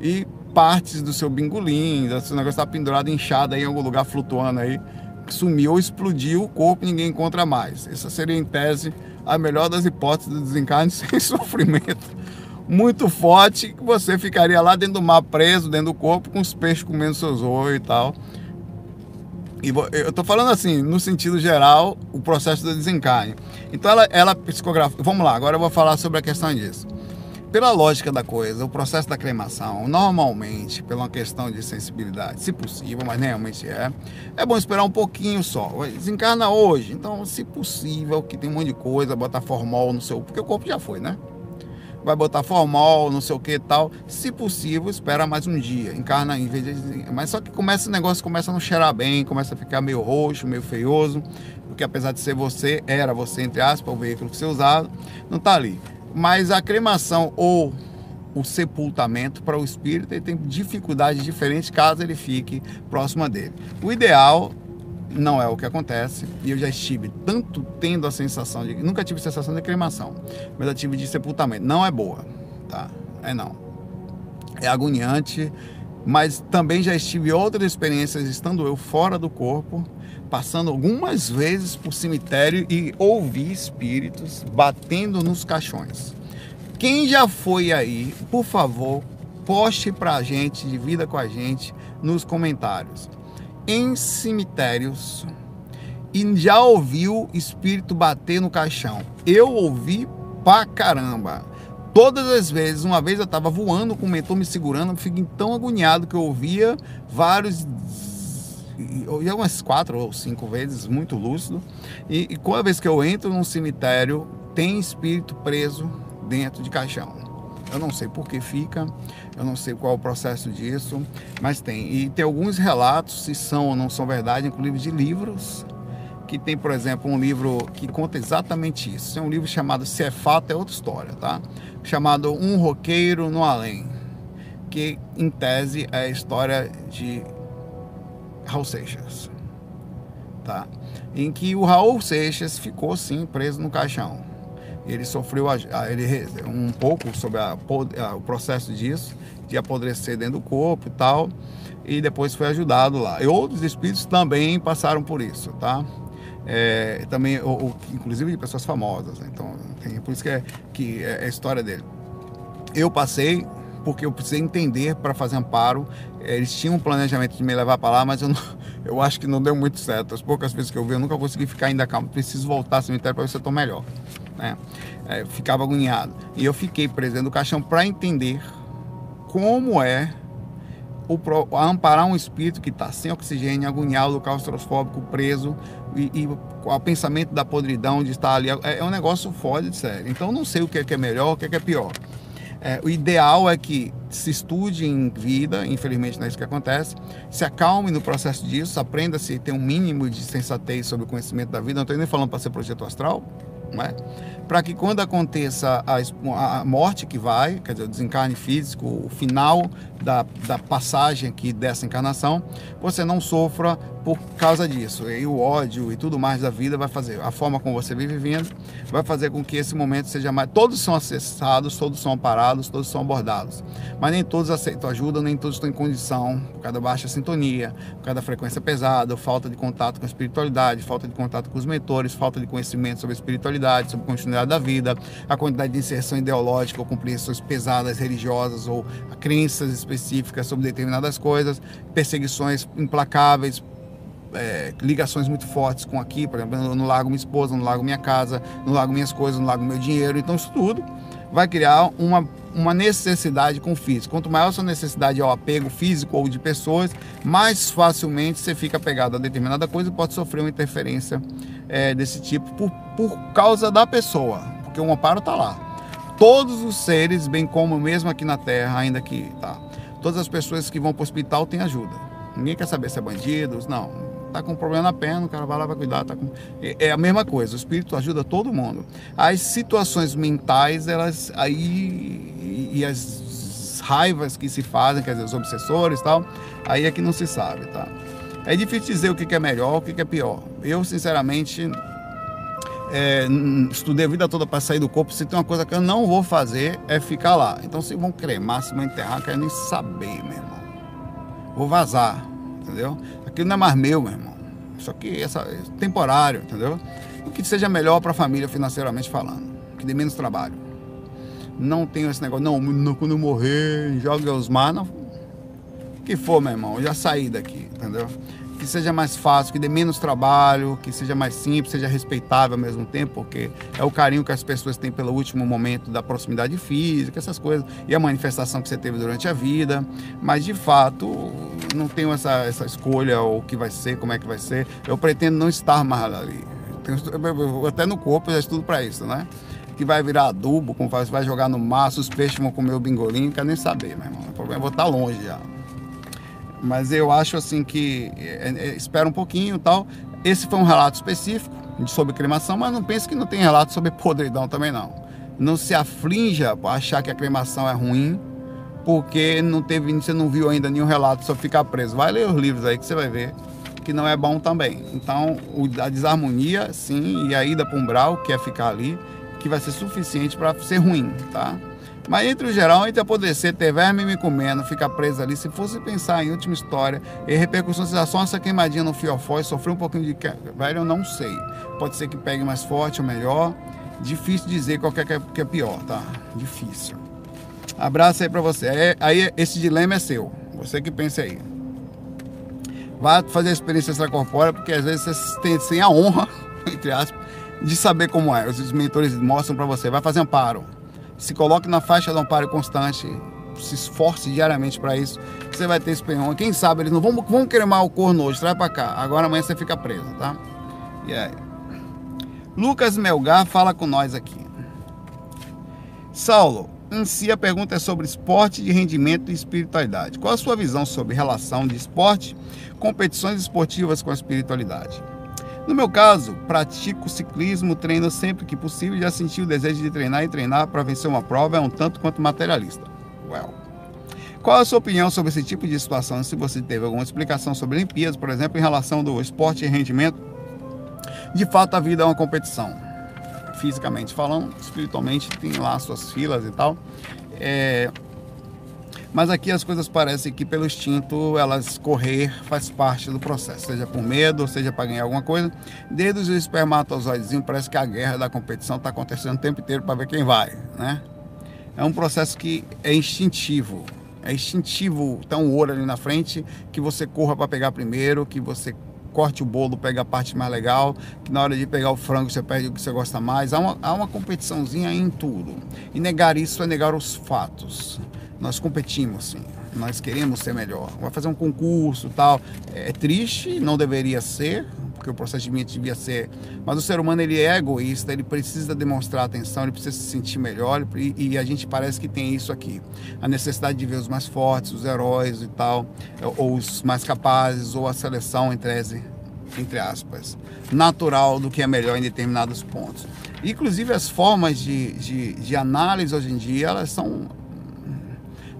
e partes do seu bingolim, esse negócio está pendurado, inchado aí em algum lugar flutuando aí sumiu ou explodiu o corpo e ninguém encontra mais. Essa seria, em tese, a melhor das hipóteses do desencarne sem sofrimento muito forte, que você ficaria lá dentro do mar preso, dentro do corpo, com os peixes comendo seus olhos e tal. E eu estou falando assim, no sentido geral, o processo do desencarne. Então ela, ela. Vamos lá, agora eu vou falar sobre a questão disso pela lógica da coisa, o processo da cremação, normalmente, pela questão de sensibilidade, se possível, mas realmente é, é bom esperar um pouquinho só. Desencarna hoje, então, se possível, que tem um monte de coisa, botar formol no seu. Porque o corpo já foi, né? Vai botar formol, não sei o que tal. Se possível, espera mais um dia. Encarna em vez de. Mas só que começa o negócio, começa a não cheirar bem, começa a ficar meio roxo, meio feioso. Porque apesar de ser você, era você, entre aspas, o veículo que você usava, não está ali. Mas a cremação ou o sepultamento para o espírito ele tem dificuldades diferentes caso ele fique próximo dele. O ideal não é o que acontece e eu já estive tanto tendo a sensação de nunca tive sensação de cremação, mas eu tive de sepultamento. Não é boa, tá? É não. É agoniante, mas também já estive outras experiências estando eu fora do corpo passando algumas vezes por cemitério e ouvi espíritos batendo nos caixões. Quem já foi aí, por favor, poste pra gente, divida com a gente nos comentários. Em cemitérios e já ouviu espírito bater no caixão. Eu ouvi pra caramba. Todas as vezes, uma vez eu estava voando com o mentor me segurando, eu fiquei tão agoniado que eu ouvia vários eu umas quatro ou cinco vezes, muito lúcido. E, e cada vez que eu entro num cemitério, tem espírito preso dentro de caixão. Eu não sei por que fica, eu não sei qual é o processo disso, mas tem. E tem alguns relatos, se são ou não são verdade, inclusive de livros, que tem, por exemplo, um livro que conta exatamente isso. É um livro chamado Se é Fato é Outra História, tá? Chamado Um Roqueiro no Além, que em tese é a história de Raul Seixas, tá? Em que o Raul Seixas ficou sim preso no caixão. Ele sofreu ele, um pouco sobre a, o processo disso, de apodrecer dentro do corpo e tal, e depois foi ajudado lá. E outros espíritos também passaram por isso, tá? É, também, inclusive de pessoas famosas. Né? Então, tem, por isso que é, que é a história dele. Eu passei porque eu precisei entender para fazer amparo. Eles tinham um planejamento de me levar para lá, mas eu, não, eu acho que não deu muito certo. As poucas vezes que eu vi, eu nunca consegui ficar ainda calmo. Preciso voltar ao cemitério para ver se eu estou melhor. Né? É, ficava agoniado. E eu fiquei preso dentro do caixão para entender como é o, amparar um espírito que está sem oxigênio, agoniado, claustrofóbico, preso, e, e o pensamento da podridão de estar ali. É, é um negócio foda de sério. Então não sei o que é, que é melhor, o que é, que é pior. É, o ideal é que se estude em vida, infelizmente não é isso que acontece, se acalme no processo disso, aprenda se ter um mínimo de sensatez sobre o conhecimento da vida. Não estou nem falando para ser projeto astral, não é? para que quando aconteça a, a, morte que vai, quer dizer, o desencarne físico, o final da, da passagem aqui dessa encarnação, você não sofra por causa disso. E o ódio e tudo mais da vida vai fazer, a forma como você vive vivendo, vai fazer com que esse momento seja mais. Todos são acessados, todos são amparados, todos são abordados. Mas nem todos aceitam ajuda, nem todos estão em condição, por causa da baixa sintonia, por causa da frequência pesada, falta de contato com a espiritualidade, falta de contato com os mentores, falta de conhecimento sobre a espiritualidade, sobre a continuidade da vida, a quantidade de inserção ideológica ou compreensões pesadas religiosas ou crenças específicas sobre determinadas coisas, perseguições implacáveis, é, ligações muito fortes com aqui, por exemplo, no lago minha esposa, no lago minha casa, no lago minhas coisas, no lago meu dinheiro. Então isso tudo vai criar uma, uma necessidade com o físico. Quanto maior a sua necessidade ao apego físico ou de pessoas, mais facilmente você fica apegado a determinada coisa e pode sofrer uma interferência é, desse tipo por, por causa da pessoa, porque o amparo está lá. Todos os seres, bem como mesmo aqui na Terra, ainda que tá, todas as pessoas que vão para o hospital têm ajuda. Ninguém quer saber se é bandidos, não tá com um problema na perna, o cara vai lá vai cuidar, tá com... é a mesma coisa, o espírito ajuda todo mundo. As situações mentais, elas aí e as raivas que se fazem, quer dizer, os obsessores e tal, aí é que não se sabe, tá? É difícil dizer o que é melhor, o que é pior. Eu, sinceramente, é, estudei a vida toda para sair do corpo. Se tem uma coisa que eu não vou fazer, é ficar lá. Então, se vão cremar, se vão enterrar, quero nem saber, meu irmão. Vou vazar, entendeu? Aquilo não é mais meu, meu irmão. Isso aqui essa, é temporário, entendeu? O que seja melhor para a família financeiramente falando. Que dê menos trabalho. Não tenho esse negócio, não, não quando eu morrer, joga os mar, não. O que for, meu irmão, já saí daqui, entendeu? Que seja mais fácil, que dê menos trabalho, que seja mais simples, seja respeitável ao mesmo tempo, porque é o carinho que as pessoas têm pelo último momento da proximidade física, essas coisas, e a manifestação que você teve durante a vida. Mas de fato, não tenho essa, essa escolha, o que vai ser, como é que vai ser. Eu pretendo não estar mais ali. Até no corpo eu já estudo para isso, né? que vai virar adubo, como faz, vai jogar no mar, os peixes vão comer o bingolinho, não quero nem saber, meu irmão. O problema é vou estar longe já. Mas eu acho assim que é, é, espera um pouquinho tal. Esse foi um relato específico sobre cremação, mas não pense que não tem relato sobre podridão também não. Não se aflinja por achar que a cremação é ruim, porque não teve, você não viu ainda nenhum relato sobre ficar preso. Vai ler os livros aí que você vai ver que não é bom também. Então, a desarmonia, sim, e a ida para um umbral, que é ficar ali, que vai ser suficiente para ser ruim, tá? Mas entre o geral, entre apodrecer, ter verme me comendo, ficar preso ali, se fosse pensar em última história e repercussões, só essa queimadinha no fiofó e sofrer um pouquinho de. Velho, eu não sei. Pode ser que pegue mais forte ou melhor. Difícil dizer qual que é, que é pior, tá? Difícil. Abraço aí pra você. Aí, aí esse dilema é seu. Você que pensa aí. Vá fazer a experiência extracorpórea, porque às vezes você tem, tem a honra, entre aspas, de saber como é. Os mentores mostram para você. Vai fazer amparo se coloque na faixa do amparo constante, se esforce diariamente para isso, você vai ter esse. Quem sabe eles não vão, vão queimar o corno hoje, traz para cá. Agora amanhã você fica preso, tá? E aí? Lucas Melgar fala com nós aqui. Saulo, em si a pergunta é sobre esporte de rendimento e espiritualidade. Qual a sua visão sobre relação de esporte, competições esportivas com a espiritualidade? No meu caso, pratico ciclismo, treino sempre que possível. Já senti o desejo de treinar e treinar para vencer uma prova é um tanto quanto materialista. Well. Qual a sua opinião sobre esse tipo de situação? Se você teve alguma explicação sobre Olimpíadas, por exemplo, em relação do esporte e rendimento, de fato a vida é uma competição. Fisicamente falando, espiritualmente tem lá suas filas e tal. É, mas aqui as coisas parecem que pelo instinto elas correr faz parte do processo, seja por medo, seja para ganhar alguma coisa. Desde os espermatozoides parece que a guerra da competição está acontecendo o tempo inteiro para ver quem vai, né? É um processo que é instintivo. É instintivo, tá um ouro ali na frente, que você corra para pegar primeiro, que você corte o bolo, pega a parte mais legal, que na hora de pegar o frango você perde o que você gosta mais. Há uma, há uma competiçãozinha em tudo. E negar isso é negar os fatos nós competimos, sim. Nós queremos ser melhor. Vai fazer um concurso tal. É triste, não deveria ser, porque o procedimento devia ser. Mas o ser humano ele é egoísta, ele precisa demonstrar atenção, ele precisa se sentir melhor e, e, a gente parece que tem isso aqui. A necessidade de ver os mais fortes, os heróis e tal, ou os mais capazes, ou a seleção entre, entre aspas, natural do que é melhor em determinados pontos. Inclusive as formas de, de, de análise hoje em dia, elas são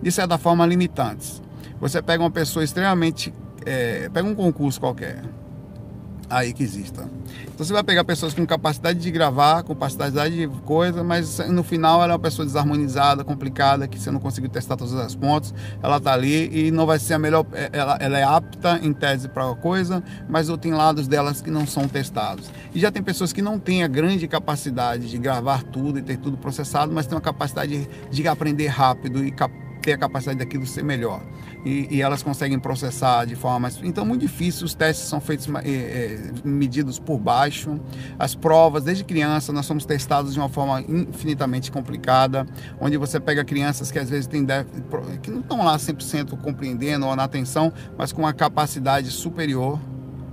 de certa forma, limitantes. Você pega uma pessoa extremamente. É, pega um concurso qualquer, aí que exista. Então você vai pegar pessoas com capacidade de gravar, com capacidade de coisa, mas no final ela é uma pessoa desarmonizada, complicada, que você não conseguiu testar todas as pontas, ela tá ali e não vai ser a melhor, é, ela, ela é apta em tese para coisa, mas tem lados delas que não são testados. E já tem pessoas que não têm a grande capacidade de gravar tudo e ter tudo processado, mas tem uma capacidade de, de aprender rápido e ter a capacidade daquilo ser melhor. E, e, elas conseguem processar de forma mais. Então, muito difícil. Os testes são feitos, é, medidos por baixo. As provas, desde criança, nós somos testados de uma forma infinitamente complicada, onde você pega crianças que às vezes têm que não estão lá 100% compreendendo ou na atenção, mas com uma capacidade superior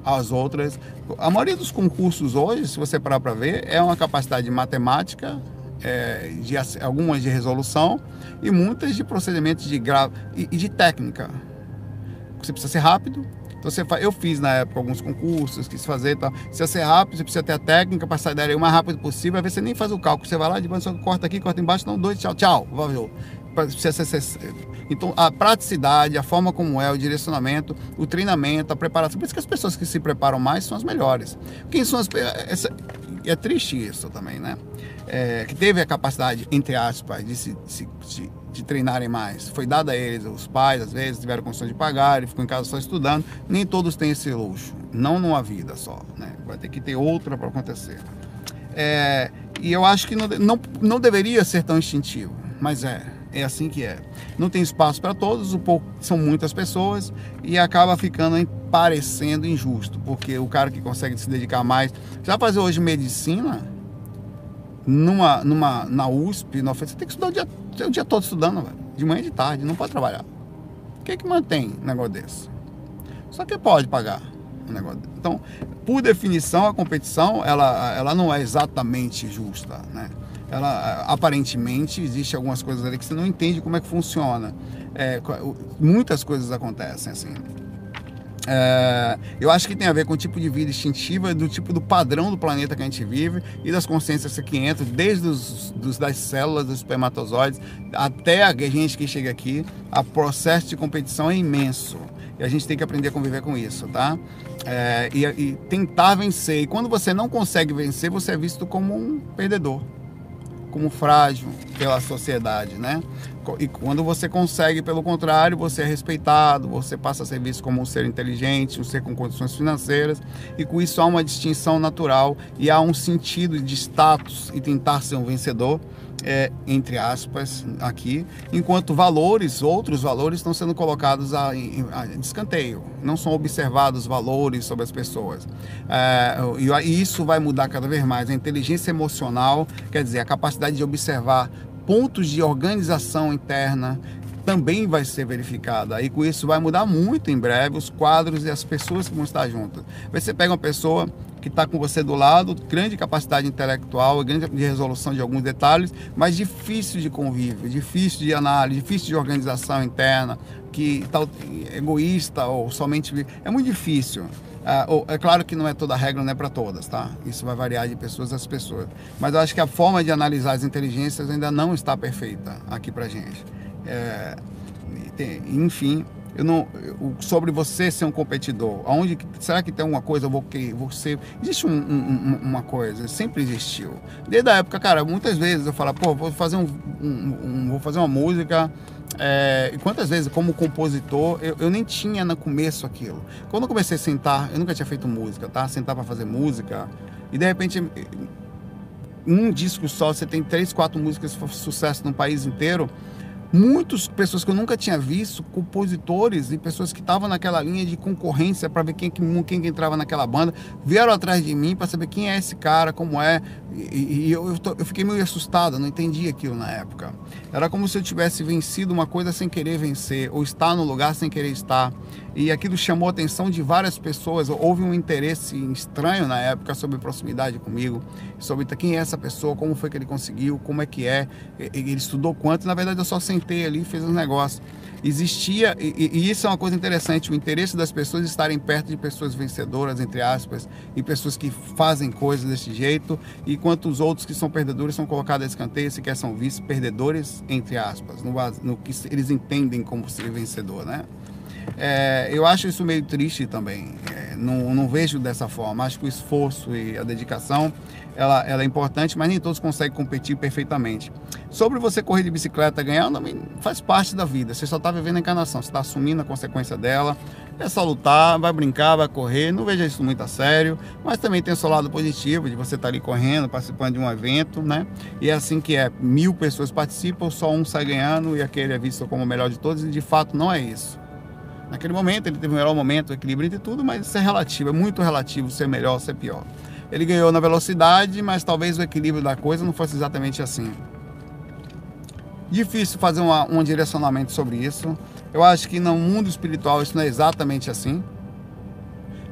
às outras. A maioria dos concursos hoje, se você parar para ver, é uma capacidade matemática é, de algumas de resolução e muitas de procedimentos de grave e, e, de técnica. Você precisa ser rápido. Então você eu fiz na época alguns concursos, quis fazer, tá? Precisa ser rápido, você precisa ter a técnica para sair daí o mais rápido possível. Às vezes você nem faz o cálculo, você vai lá de só corta aqui, corta embaixo, não dois, tchau, tchau, valeu. Ser, então a praticidade, a forma como é, o direcionamento, o treinamento, a preparação. Por isso que as pessoas que se preparam mais são as melhores. Quem são as essa, é triste isso também, né? é, que teve a capacidade, entre aspas, de, se, de, treinarem mais. Foi dada a eles, os pais, às vezes, tiveram condições de pagar, e ficam em casa só estudando. Nem todos têm esse luxo, não numa vida só, né? Vai ter que ter outra para acontecer. É, e eu acho que não, não, não deveria ser tão instintivo, mas é, é assim que é. Não tem espaço para todos, o pouco, são muitas pessoas e acaba ficando parecendo injusto, porque o cara que consegue se dedicar mais, já fazer hoje medicina, numa, numa, na USP, na você tem que estudar o dia, o dia todo estudando, velho. de manhã e de tarde, não pode trabalhar. O que que mantém um negócio desse? Só que pode pagar um negócio desse. Então, por definição, a competição ela, ela não é exatamente justa, né? Ela, aparentemente, existe algumas coisas ali que você não entende como é que funciona. É, muitas coisas acontecem assim. É, eu acho que tem a ver com o tipo de vida instintiva, do tipo do padrão do planeta que a gente vive e das consciências que entram, desde os dos, das células, dos espermatozoides, até a gente que chega aqui. O processo de competição é imenso e a gente tem que aprender a conviver com isso, tá? É, e, e tentar vencer. E quando você não consegue vencer, você é visto como um perdedor, como frágil, pela sociedade, né? E quando você consegue, pelo contrário, você é respeitado, você passa a ser visto como um ser inteligente, um ser com condições financeiras, e com isso há uma distinção natural e há um sentido de status e tentar ser um vencedor é, entre aspas, aqui, enquanto valores, outros valores, estão sendo colocados a, a, descanteio, não são observados valores sobre as pessoas. É, e isso vai mudar cada vez mais. A inteligência emocional, quer dizer, a capacidade de observar pontos de organização interna, também vai ser verificada. E com isso vai mudar muito em breve os quadros e as pessoas que vão estar juntas. Você pega uma pessoa que está com você do lado, grande capacidade intelectual, grande de resolução de alguns detalhes, mas difícil de convívio, difícil de análise, difícil de organização interna, que tá egoísta ou somente é muito difícil. É, é claro que não é toda regra, não é para todas, tá? Isso vai variar de pessoas a pessoas. Mas eu acho que a forma de analisar as inteligências ainda não está perfeita aqui para gente. É, enfim, eu não, eu, sobre você ser um competidor, aonde será que tem alguma coisa? Eu vou que você existe um, um, uma coisa, sempre existiu. Desde a época, cara, muitas vezes eu falo, pô, vou fazer um, um vou fazer uma música. É, quantas vezes, como compositor, eu, eu, nem tinha no começo aquilo. Quando eu comecei a sentar, eu nunca tinha feito música, tá? Sentar para fazer música e de repente um disco só, você tem três, quatro músicas sucesso no país inteiro muitas pessoas que eu nunca tinha visto, compositores e pessoas que estavam naquela linha de concorrência para ver quem, quem, quem entrava naquela banda, vieram atrás de mim para saber quem é esse cara, como é. E, e eu, eu, tô, eu, fiquei meio assustado, não entendi aquilo na época. Era como se eu tivesse vencido uma coisa sem querer vencer, ou estar no lugar sem querer estar. E aquilo chamou a atenção de várias pessoas. Houve um interesse estranho na época sobre proximidade comigo, sobre quem é essa pessoa, como foi que ele conseguiu, como é que é, ele estudou quanto. Na verdade, eu só sentei ali e fiz um negócio. Existia, e, e isso é uma coisa interessante, o interesse das pessoas estarem perto de pessoas vencedoras, entre aspas, e pessoas que fazem coisas desse jeito, enquanto os outros que são perdedores são colocados a escanteio, se quer são vistos perdedores, entre aspas, no, no que eles entendem como ser vencedor, né? É, eu acho isso meio triste também. Não, não, vejo dessa forma. Acho que o esforço e a dedicação ela, ela, é importante, mas nem todos conseguem competir perfeitamente. Sobre você correr de bicicleta ganhando, faz parte da vida. Você só está vivendo a encarnação, você está assumindo a consequência dela. É só lutar, vai brincar, vai correr. Não veja isso muito a sério, mas também tem o seu lado positivo de você estar tá ali correndo, participando de um evento, né? E é assim que é: mil pessoas participam, só um sai ganhando e aquele é visto como o melhor de todos, e de fato não é isso. Naquele momento ele teve o melhor momento, o equilíbrio entre tudo, mas isso é relativo, é muito relativo ser melhor, ser pior. Ele ganhou na velocidade, mas talvez o equilíbrio da coisa não fosse exatamente assim. Difícil fazer uma, um direcionamento sobre isso. Eu acho que no mundo espiritual isso não é exatamente assim.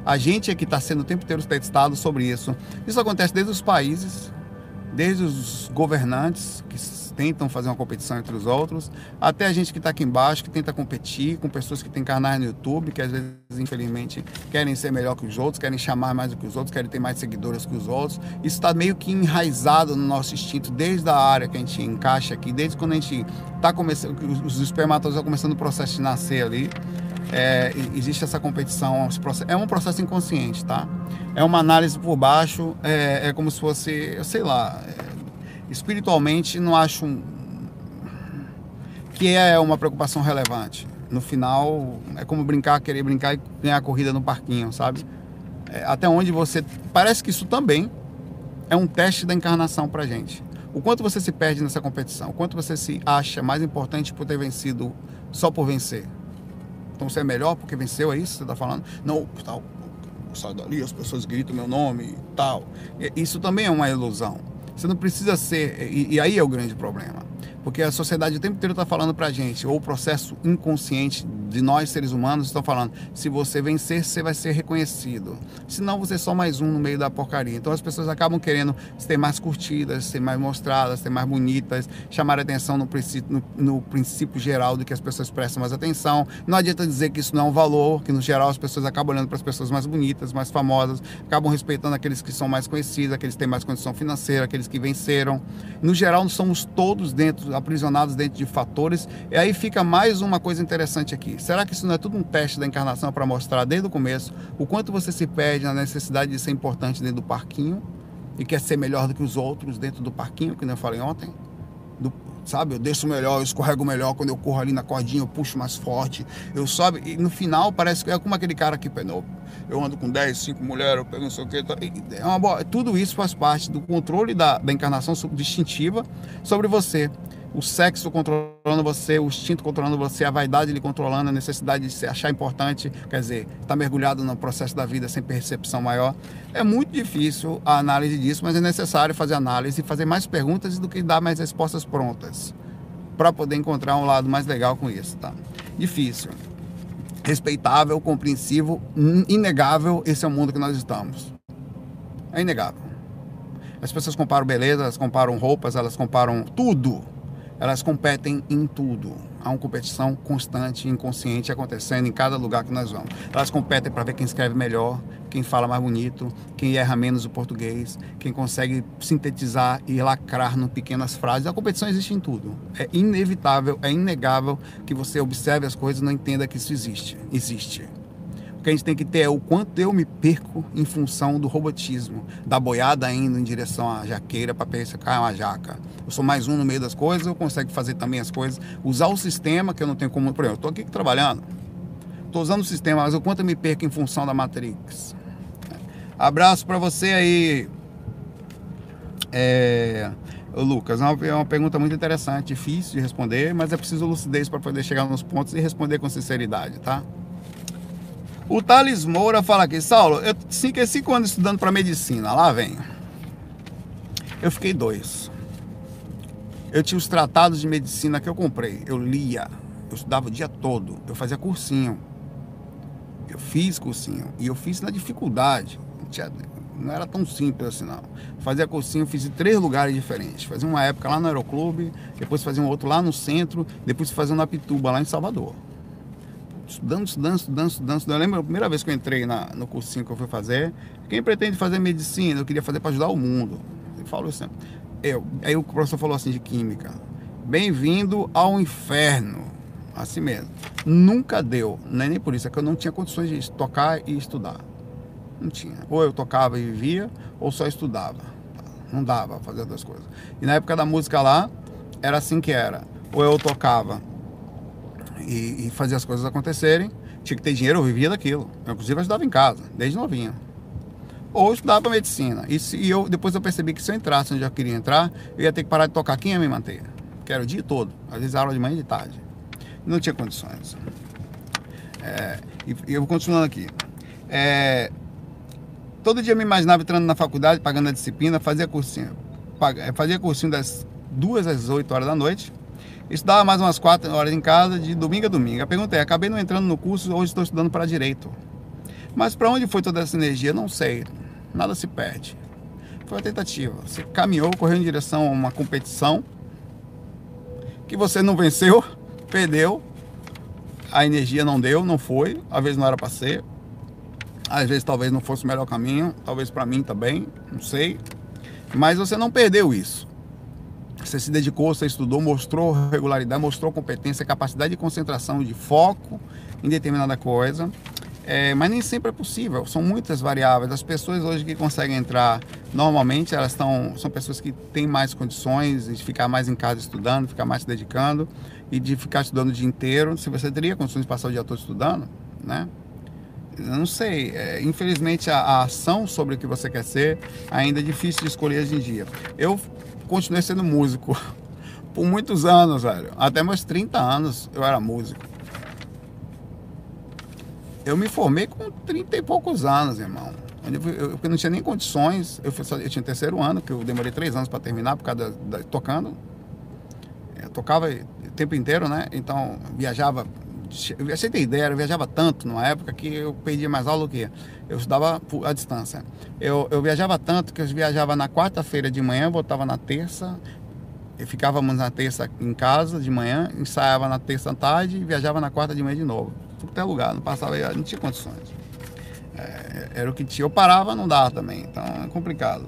A gente é que está sendo o tempo inteiro testado sobre isso. Isso acontece desde os países, desde os governantes que tentam fazer uma competição entre os outros, até a gente que está aqui embaixo, que tenta competir com pessoas que têm canais no YouTube, que às vezes, infelizmente, querem ser melhor que os outros, querem chamar mais do que os outros, querem ter mais seguidores que os outros. Isso está meio que enraizado no nosso instinto, desde a área que a gente encaixa aqui, desde quando a gente está começando, os espermatozoides estão começando o processo de nascer ali. É, existe essa competição, é um processo inconsciente, tá? É uma análise por baixo, é, é como se fosse, sei lá, é, espiritualmente não acho um, que é uma preocupação relevante. No final, é como brincar, querer brincar e ganhar a corrida no parquinho, sabe? É, até onde você. Parece que isso também é um teste da encarnação pra gente. O quanto você se perde nessa competição, o quanto você se acha mais importante por ter vencido só por vencer. Então você é melhor porque venceu, é isso que você está falando? Não, tal, sai dali, as pessoas gritam meu nome e tal. Isso também é uma ilusão. Você não precisa ser. E, e aí é o grande problema. Porque a sociedade o tempo inteiro está falando para a gente, ou o processo inconsciente de nós seres humanos estão falando: se você vencer, você vai ser reconhecido. Senão você é só mais um no meio da porcaria. Então as pessoas acabam querendo ser mais curtidas, ser mais mostradas, ser mais bonitas, chamar atenção no princípio, no, no princípio geral do que as pessoas prestam mais atenção. Não adianta dizer que isso não é um valor, que no geral as pessoas acabam olhando para as pessoas mais bonitas, mais famosas, acabam respeitando aqueles que são mais conhecidos, aqueles que têm mais condição financeira, aqueles que venceram. No geral, nós somos todos dentro, aprisionados dentro de fatores. E aí fica mais uma coisa interessante aqui. Será que isso não é tudo um teste da encarnação para mostrar desde o começo o quanto você se perde na necessidade de ser importante dentro do parquinho e quer ser melhor do que os outros dentro do parquinho, que eu falei ontem? Do, sabe? Eu desço melhor, eu escorrego melhor, quando eu corro ali na cordinha eu puxo mais forte, eu sobe, e no final parece que é como aquele cara que penou. Eu ando com 10, 5 mulheres, eu pego não sei o que. É uma boa, tudo isso faz parte do controle da, da encarnação distintiva sobre você o sexo controlando você, o instinto controlando você, a vaidade lhe controlando, a necessidade de se achar importante, quer dizer, está mergulhado no processo da vida sem percepção maior. É muito difícil a análise disso, mas é necessário fazer análise e fazer mais perguntas do que dar mais respostas prontas para poder encontrar um lado mais legal com isso, tá? Difícil. Respeitável, compreensivo, inegável, esse é o mundo que nós estamos. É inegável. As pessoas comparam beleza, elas comparam roupas, elas comparam tudo elas competem em tudo. Há uma competição constante, inconsciente acontecendo em cada lugar que nós vamos. Elas competem para ver quem escreve melhor, quem fala mais bonito, quem erra menos o português, quem consegue sintetizar e lacrar em pequenas frases. A competição existe em tudo. É inevitável, é inegável que você observe as coisas e não entenda que isso existe. Existe. Que a gente tem que ter é o quanto eu me perco em função do robotismo, da boiada indo em direção à jaqueira para pescar uma jaca. Eu sou mais um no meio das coisas, eu consigo fazer também as coisas, usar o sistema que eu não tenho como. Por exemplo, eu estou aqui trabalhando, estou usando o sistema, mas o quanto eu me perco em função da Matrix. Abraço para você aí, é, Lucas. É é uma pergunta muito interessante, difícil de responder, mas é preciso lucidez para poder chegar nos pontos e responder com sinceridade, tá? O Thales Moura fala aqui, Saulo, eu fiquei cinco anos estudando para medicina, lá vem. Eu fiquei dois. Eu tinha os tratados de medicina que eu comprei, eu lia, eu estudava o dia todo, eu fazia cursinho. Eu fiz cursinho e eu fiz na dificuldade. Não era tão simples assim não. Fazia cursinho, fiz em três lugares diferentes. Fazia uma época lá no Aeroclube, depois fazia um outro lá no centro, depois fazia na Pituba, lá em Salvador estudando, estudando, estudando, estudando, estudando. Eu lembro a primeira vez que eu entrei na, no cursinho que eu fui fazer. Quem pretende fazer medicina? Eu queria fazer para ajudar o mundo. Ele falou assim. Eu, aí o professor falou assim de química. Bem-vindo ao inferno. Assim mesmo. Nunca deu. Não é nem por isso, é que eu não tinha condições de tocar e estudar. Não tinha. Ou eu tocava e vivia, ou só estudava. Não dava fazer as duas coisas. E na época da música lá, era assim que era. Ou eu tocava e, e fazer as coisas acontecerem. Tinha que ter dinheiro, eu vivia daquilo. Eu, inclusive, ajudava em casa, desde novinho. Ou estudava medicina. E, se, e eu, depois eu percebi que se eu entrasse onde eu queria entrar, eu ia ter que parar de tocar. Quem ia me manter? Que era o dia todo. Às vezes aula de manhã e de tarde. Não tinha condições. É, e, e eu vou continuando aqui. É, todo dia eu me imaginava entrando na faculdade, pagando a disciplina, fazia cursinho. Fazia cursinho das duas às 8 horas da noite Estudava mais umas quatro horas em casa, de domingo a domingo. A pergunta é: acabei não entrando no curso, hoje estou estudando para direito. Mas para onde foi toda essa energia? Não sei. Nada se perde. Foi uma tentativa. Você caminhou, correu em direção a uma competição que você não venceu, perdeu. A energia não deu, não foi. Às vezes não era para ser. Às vezes talvez não fosse o melhor caminho. Talvez para mim também, não sei. Mas você não perdeu isso. Você se dedicou, você estudou, mostrou regularidade, mostrou competência, capacidade de concentração, de foco em determinada coisa. É, mas nem sempre é possível, são muitas variáveis. As pessoas hoje que conseguem entrar normalmente, elas estão, são pessoas que têm mais condições de ficar mais em casa estudando, ficar mais se dedicando e de ficar estudando o dia inteiro. Se você teria condições de passar o dia todo estudando, né? Eu não sei, é, infelizmente a, a, ação sobre o que você quer ser ainda é difícil de escolher hoje em dia. Eu continuei sendo músico por muitos anos, velho. Até meus 30 anos eu era músico. Eu me formei com 30 e poucos anos, irmão. Eu, eu não tinha nem condições. Eu, só, eu tinha terceiro ano, que eu demorei três anos para terminar por causa da, da tocando. Eu tocava o tempo inteiro, né? Então viajava você tem ideia, eu viajava tanto numa época que eu perdia mais aula do que eu estudava à distância. Eu, eu viajava tanto que eu viajava na quarta-feira de manhã, voltava na terça, e ficávamos na terça em casa de manhã, ensaiava na terça à tarde e viajava na quarta de manhã de novo. Tudo até lugar, não passava, não tinha condições. É, era o que tinha. Eu parava, não dava também, então é complicado.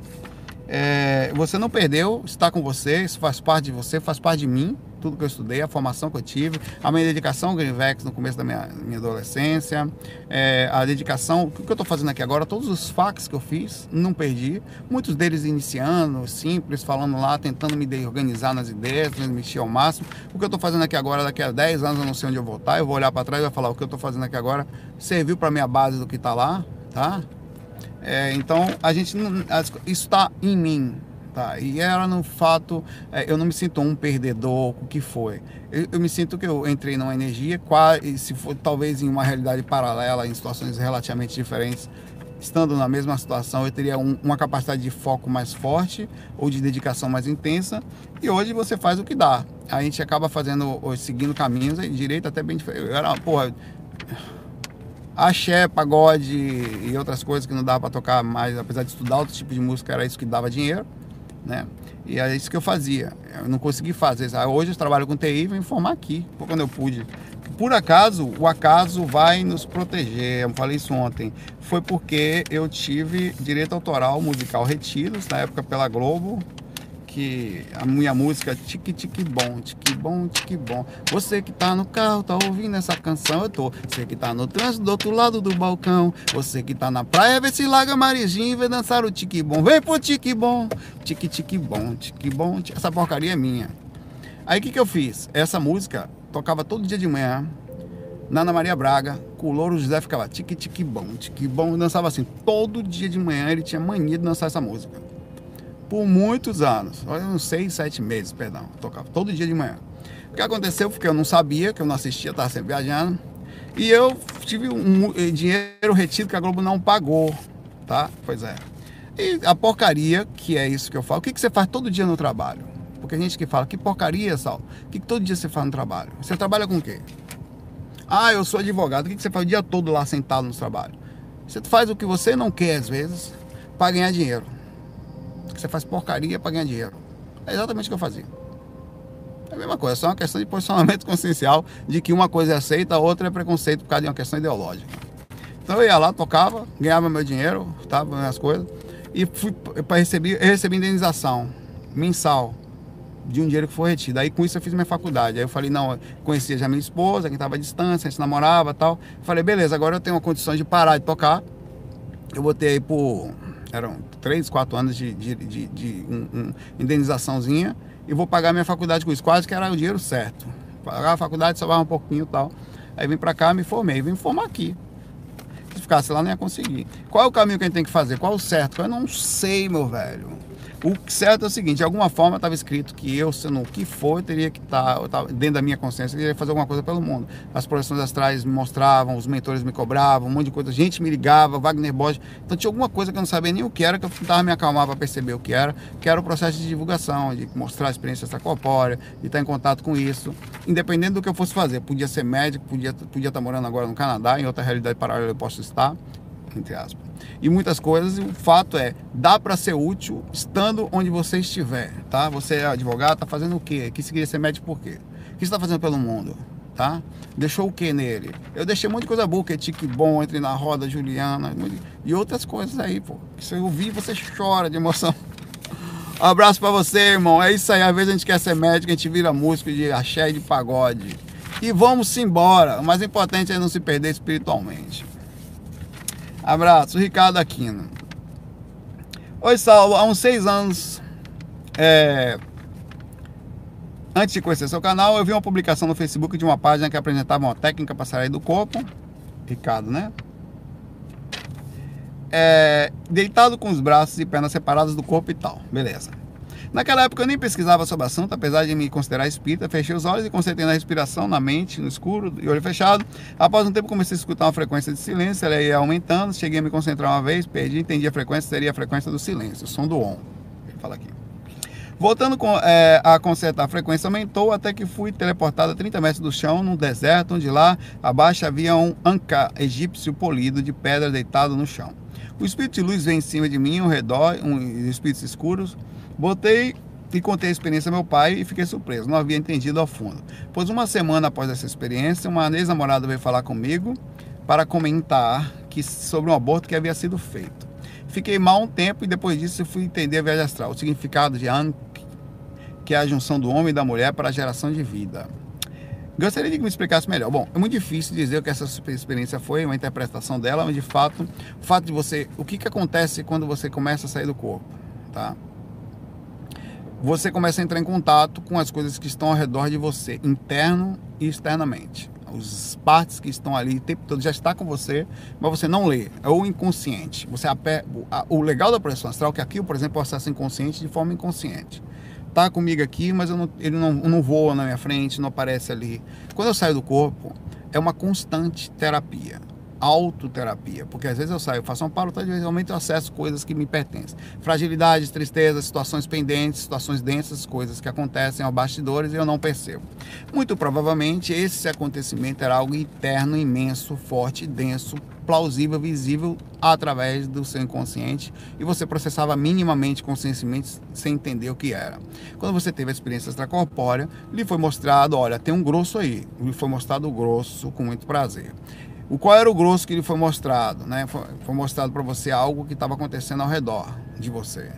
É, você não perdeu, está com você, isso faz parte de você, faz parte de mim, tudo que eu estudei, a formação que eu tive, a minha dedicação ao Greenvex no começo da minha, minha adolescência, é, a dedicação, o que eu estou fazendo aqui agora, todos os fax que eu fiz, não perdi. Muitos deles iniciando, simples, falando lá, tentando me organizar nas ideias, me mexer ao máximo. O que eu estou fazendo aqui agora, daqui a 10 anos eu não sei onde eu vou estar, eu vou olhar para trás e vou falar o que eu estou fazendo aqui agora serviu para minha base do que está lá, tá? É, então a gente isso está em mim, tá? E era no fato, é, eu não me sinto um perdedor, o que foi. Eu, eu, me sinto que eu entrei numa energia, quase, se for talvez em uma realidade paralela, em situações relativamente diferentes, estando na mesma situação, eu teria um, uma capacidade de foco mais forte ou de dedicação mais intensa. E hoje você faz o que dá. A gente acaba fazendo, seguindo caminhos, direito até bem diferente. Eu era, porra, axé, pagode e outras coisas que não dava para tocar mais, apesar de estudar outro tipo de música, era isso que dava dinheiro, né? E é isso que eu fazia. Eu não consegui fazer. Hoje eu trabalho com TI e vou informar aqui, quando eu pude. Por acaso, o acaso vai nos proteger. Eu falei isso ontem. Foi porque eu tive direito autoral musical retidos na época pela Globo, que a minha música tique tique bom, tique bom, tique bom. Você que tá no carro, tá ouvindo essa canção, eu tô. Você que tá no trânsito do outro lado do balcão. Você que tá na praia, vê se larga Marijinho e vê dançar o tique bom. Vem pro tique bom, tique tique bom, tique bom. Tique... Essa porcaria é minha. Aí o que que eu fiz? Essa música tocava todo dia de manhã. Na Ana Maria Braga, com o Louro José ficava tique tique bom, tique bom, dançava assim. Todo dia de manhã ele tinha mania de dançar essa música por muitos anos, uns seis, sete meses, perdão, tocava todo dia de manhã. O que aconteceu foi que eu não sabia, que eu não assistia, estava sempre viajando, e eu tive um dinheiro retido que a Globo não pagou, tá? Pois é. E a porcaria, que é isso que eu falo, o que, que você faz todo dia no trabalho? Porque a gente que fala, que porcaria, Sal? O que, que todo dia você faz no trabalho? Você trabalha com o quê? Ah, eu sou advogado. O que, que você faz o dia todo lá sentado no trabalho? Você faz o que você não quer, às vezes, para ganhar dinheiro você faz porcaria para ganhar dinheiro. É exatamente o que eu fazia. É a mesma coisa, só uma questão de posicionamento consciencial de que uma coisa é aceita, a outra é preconceito por causa de uma questão ideológica. Então eu ia lá, tocava, ganhava meu dinheiro, tava minhas coisas, e fui para receber, eu recebi indenização mensal de um dinheiro que foi retido. Aí com isso eu fiz minha faculdade. Aí eu falei, não, eu conhecia já minha esposa, que estava à distância, a gente namorava tal. Falei, beleza, agora eu tenho uma condição de parar de tocar. Eu botei aí por eram três, quatro anos de, de, de, de um, um indenizaçãozinha e vou pagar minha faculdade com isso. Quase que era o dinheiro certo. Pagar a faculdade, sobrava um pouquinho e tal. Aí vim pra cá, me formei. Vim formar aqui. Se ficasse lá, não ia conseguir. Qual é o caminho que a gente tem que fazer? Qual é o certo? Eu não sei, meu velho. O certo é o seguinte, de alguma forma estava escrito que eu, sendo o que for, teria que estar, tá, dentro da minha consciência, eu teria que fazer alguma coisa pelo mundo. As projeções astrais me mostravam, os mentores me cobravam, um monte de coisa, gente me ligava, Wagner Borges. Então tinha alguma coisa que eu não sabia nem o que era, que eu tentava me acalmar para perceber o que era, que era o processo de divulgação, de mostrar a experiência extracorpórea, de estar em contato com isso, independente do que eu fosse fazer. Podia ser médico, podia, podia estar morando agora no Canadá, em outra realidade paralela eu posso estar, entre aspas e muitas coisas. E o fato é, dá para ser útil estando onde você estiver, tá? Você é advogado, tá fazendo o quê? Que se queria ser médico por quê? O que você está fazendo pelo mundo? Tá? Deixou o que nele? Eu deixei um monte de coisa boa, que é tique bom, entre na roda, Juliana, e outras coisas aí, pô. Que se eu ouvir, você chora de emoção. Abraço para você, irmão. É isso aí. Às vezes a gente quer ser médico, a gente vira músico de axé e de pagode. E vamos embora. O mais importante é não se perder espiritualmente. Abraço, Ricardo Aquino. Oi, Saulo. Há uns seis anos, é... antes de conhecer seu canal, eu vi uma publicação no Facebook de uma página que apresentava uma técnica para sair do corpo. Ricardo, né? É... Deitado com os braços e pernas separados do corpo e tal. Beleza. Naquela época eu nem pesquisava sobre o assunto, apesar de me considerar espírita, fechei os olhos e concentrei na respiração, na mente, no escuro e olho fechado. Após um tempo comecei a escutar uma frequência de silêncio, ela ia aumentando, cheguei a me concentrar uma vez, perdi, entendi a frequência, seria a frequência do silêncio, o som do on. Fala aqui. Voltando com, é, a consertar a frequência, aumentou até que fui teleportado a 30 metros do chão, num deserto, onde lá abaixo havia um anca egípcio polido de pedra deitado no chão. O espírito de luz veio em cima de mim, ao redor, um, espíritos escuros, Botei e contei a experiência ao meu pai e fiquei surpreso, não havia entendido ao fundo. Pois uma semana após essa experiência, uma ex-namorada veio falar comigo para comentar que, sobre um aborto que havia sido feito. Fiquei mal um tempo e depois disso fui entender a viagem astral, o significado de Ankh, que é a junção do homem e da mulher para a geração de vida. Gostaria de que me explicasse melhor. Bom, é muito difícil dizer o que essa experiência foi, uma interpretação dela, mas de fato, o fato de você, o que, que acontece quando você começa a sair do corpo, tá? Você começa a entrar em contato com as coisas que estão ao redor de você, interno e externamente. As partes que estão ali o tempo todo já está com você, mas você não lê. É o inconsciente. Você o legal da projeção astral é que aqui, por exemplo, é o acesso inconsciente de forma inconsciente tá comigo aqui, mas não, ele não, não voa na minha frente, não aparece ali. Quando eu saio do corpo, é uma constante terapia autoterapia, porque às vezes eu saio, faço uma pauta, às vezes eu acesso coisas que me pertencem. Fragilidades, tristezas, situações pendentes, situações densas, coisas que acontecem aos bastidores e eu não percebo. Muito provavelmente esse acontecimento era algo interno, imenso, forte, denso, plausível, visível através do seu inconsciente e você processava minimamente, conscientemente, sem entender o que era. Quando você teve a experiência extracorpórea, lhe foi mostrado, olha, tem um grosso aí. Lhe foi mostrado o grosso com muito prazer. O qual era o grosso que lhe foi mostrado, né? Foi, foi mostrado para você algo que estava acontecendo ao redor de você.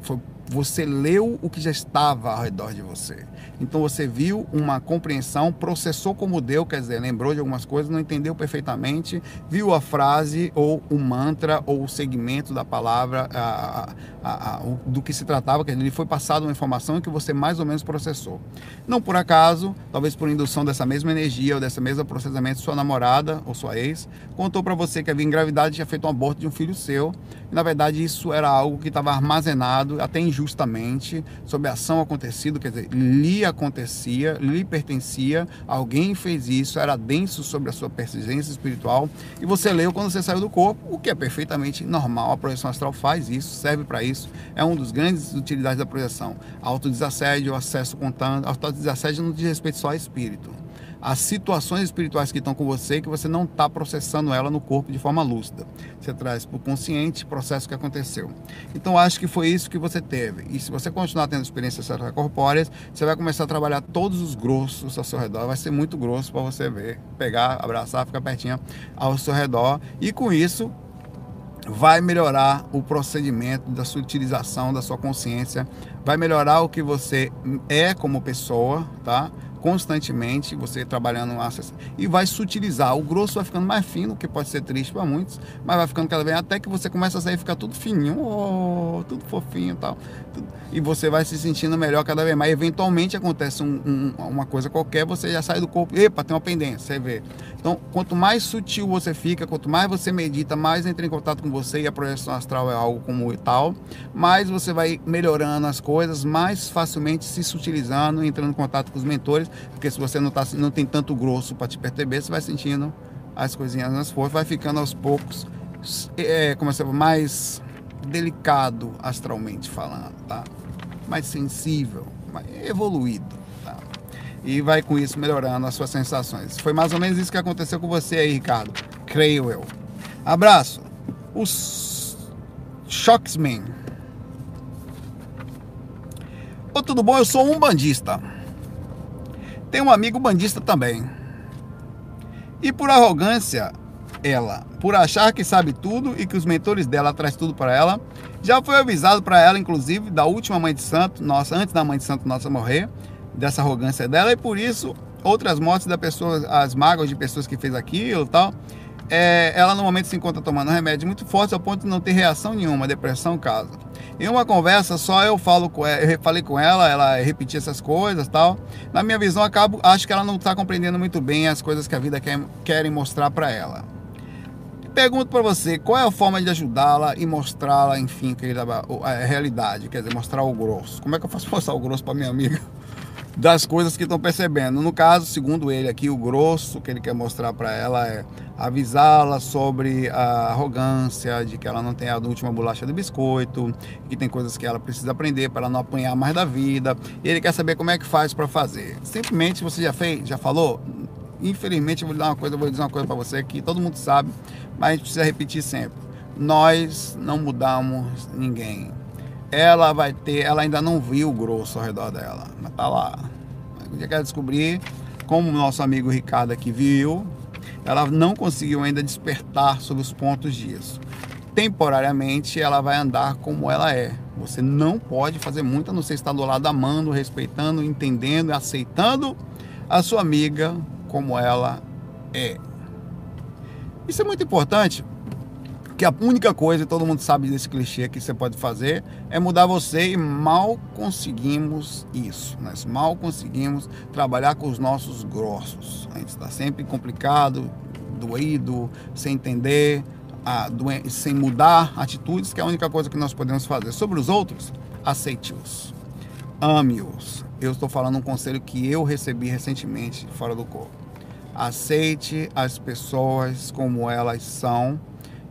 Foi você leu o que já estava ao redor de você. Então você viu uma compreensão, processou como deu, quer dizer, lembrou de algumas coisas, não entendeu perfeitamente, viu a frase ou o mantra ou o segmento da palavra a, a, a, do que se tratava, quer dizer, lhe foi passada uma informação que você mais ou menos processou. Não por acaso, talvez por indução dessa mesma energia ou dessa mesma processamento, sua namorada ou sua ex contou para você que havia engravidado e tinha feito um aborto de um filho seu. E, na verdade, isso era algo que estava armazenado até injusto justamente sobre a ação acontecida, quer dizer, lhe acontecia, lhe pertencia, alguém fez isso, era denso sobre a sua persistência espiritual e você leu quando você saiu do corpo, o que é perfeitamente normal. A projeção astral faz isso, serve para isso, é um dos grandes utilidades da projeção. Autodesassédio, acesso contando, autodesassédio não diz respeito só a espírito as situações espirituais que estão com você que você não está processando ela no corpo de forma lúcida. Você traz para o consciente o processo que aconteceu. Então acho que foi isso que você teve. E se você continuar tendo experiências corpóreas, você vai começar a trabalhar todos os grossos ao seu redor. Vai ser muito grosso para você ver, pegar, abraçar, ficar pertinho ao seu redor. E com isso, vai melhorar o procedimento da sua utilização da sua consciência, vai melhorar o que você é como pessoa, tá? Constantemente, você trabalhando e vai sutilizar. O grosso vai ficando mais fino, que pode ser triste para muitos, mas vai ficando cada vez até que você começa a sair ficar tudo fininho, oh, tudo fofinho e tal. E você vai se sentindo melhor cada vez mais. Eventualmente acontece um, um, uma coisa qualquer, você já sai do corpo, epa, tem uma pendência, você vê. Então, quanto mais sutil você fica, quanto mais você medita, mais entra em contato com você e a projeção astral é algo como tal, mais você vai melhorando as coisas, mais facilmente se sutilizando, entrando em contato com os mentores porque se você não, tá, não tem tanto grosso para te perceber, você vai sentindo as coisinhas nas forças, vai ficando aos poucos é, como é mais delicado astralmente falando, tá? Mais sensível, mais evoluído, tá? E vai com isso melhorando as suas sensações. Foi mais ou menos isso que aconteceu com você aí, Ricardo. Creio eu. Abraço. Os Shocksman. Ô, tudo bom? Eu sou um bandista. Tem um amigo bandista também. E por arrogância, ela, por achar que sabe tudo e que os mentores dela traz tudo para ela, já foi avisado para ela, inclusive, da última mãe de santo, nossa, antes da mãe de santo nossa morrer, dessa arrogância dela, e por isso outras mortes da pessoa, as mágoas de pessoas que fez aquilo e tal, é, ela no momento se encontra tomando remédio muito forte ao ponto de não ter reação nenhuma, depressão, caso. Em uma conversa só eu falo com ela, eu falei com ela, ela repetia essas coisas tal. Na minha visão, acabo, acho que ela não está compreendendo muito bem as coisas que a vida quer, querem mostrar para ela. Pergunto para você, qual é a forma de ajudá-la e mostrá-la, enfim, a realidade, quer dizer, mostrar o grosso. Como é que eu faço mostrar o grosso para minha amiga? Das coisas que estão percebendo. No caso, segundo ele aqui, o grosso que ele quer mostrar para ela é avisá-la sobre a arrogância, de que ela não tem a última bolacha do biscoito, que tem coisas que ela precisa aprender para não apanhar mais da vida. E ele quer saber como é que faz para fazer. Simplesmente você já fez, já falou? Infelizmente, eu vou dar uma coisa, vou dizer uma coisa para você que todo mundo sabe, mas a gente precisa repetir sempre. Nós não mudamos ninguém ela vai ter, ela ainda não viu o grosso ao redor dela, mas tá lá. Eu quer descobrir, como o nosso amigo Ricardo aqui viu, ela não conseguiu ainda despertar sobre os pontos disso. temporariamente ela vai andar como ela é. Você não pode fazer muito a não ser estar do lado amando, respeitando, entendendo, aceitando a sua amiga como ela é. Isso é muito importante, que a única coisa, todo mundo sabe desse clichê que você pode fazer, é mudar você e mal conseguimos isso. Nós mal conseguimos trabalhar com os nossos grossos. A gente está sempre complicado, doído, sem entender, sem mudar atitudes, que é a única coisa que nós podemos fazer. Sobre os outros, aceite-os, ame-os. Eu estou falando um conselho que eu recebi recentemente fora do corpo. Aceite as pessoas como elas são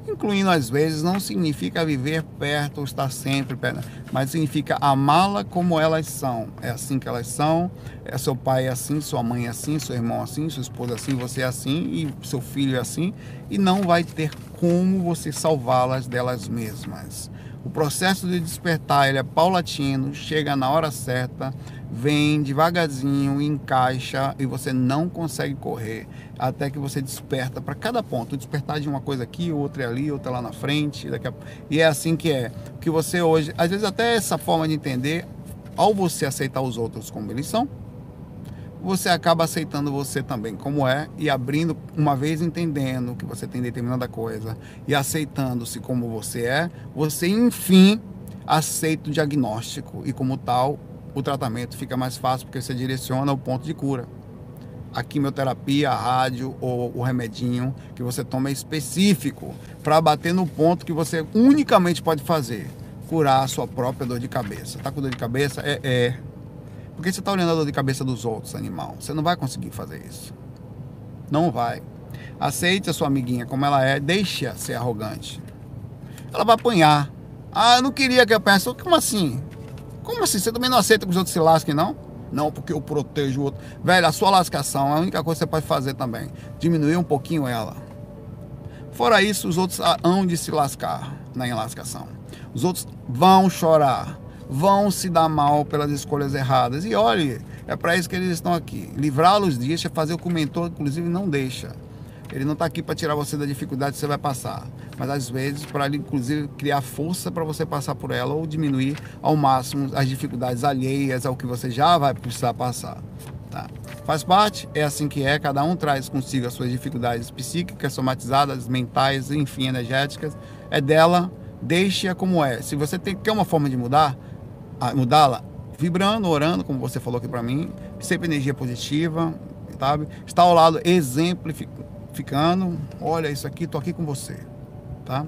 Incluindo às vezes não significa viver perto ou estar sempre perto, mas significa amá-la como elas são. É assim que elas são. É seu pai é assim, sua mãe é assim, seu irmão é assim, sua esposa é assim, você é assim e seu filho é assim. E não vai ter como você salvá-las delas mesmas. O processo de despertar ele é paulatino, chega na hora certa, vem devagarzinho, encaixa e você não consegue correr até que você desperta para cada ponto. Despertar de uma coisa aqui, outra ali, outra lá na frente. A... E é assim que é. Que você hoje, às vezes até essa forma de entender, ao você aceitar os outros como eles são, você acaba aceitando você também como é e abrindo, uma vez entendendo que você tem determinada coisa e aceitando-se como você é, você enfim aceita o diagnóstico e como tal o tratamento fica mais fácil porque você direciona o ponto de cura. A quimioterapia, a rádio ou o remedinho que você toma é específico para bater no ponto que você unicamente pode fazer, curar a sua própria dor de cabeça. Tá com dor de cabeça? É, é porque você está olhando a dor de cabeça dos outros, animal. Você não vai conseguir fazer isso. Não vai. Aceite a sua amiguinha como ela é, deixe-a ser arrogante. Ela vai apanhar. Ah, eu não queria que eu pensasse. Como assim? Como assim? Você também não aceita que os outros se lasquem, não? Não, porque eu protejo o outro. Velho, a sua lascação é a única coisa que você pode fazer também. Diminuir um pouquinho ela. Fora isso, os outros hão de se lascar na enlascação. Os outros vão chorar vão se dar mal pelas escolhas erradas. E olhe, é para isso que eles estão aqui. Livrá-los deixa fazer o que o mentor, inclusive, não deixa. Ele não está aqui para tirar você da dificuldade que você vai passar, mas às vezes para ele, inclusive, criar força para você passar por ela ou diminuir ao máximo as dificuldades alheias ao que você já vai precisar passar. Tá? Faz parte, é assim que é, cada um traz consigo as suas dificuldades psíquicas, somatizadas, mentais, enfim, energéticas. É dela, deixe-a como é. Se você tem, quer uma forma de mudar, mudá-la vibrando, orando, como você falou aqui para mim, sempre energia positiva, sabe? Está ao lado exemplificando, olha isso aqui, tô aqui com você, tá?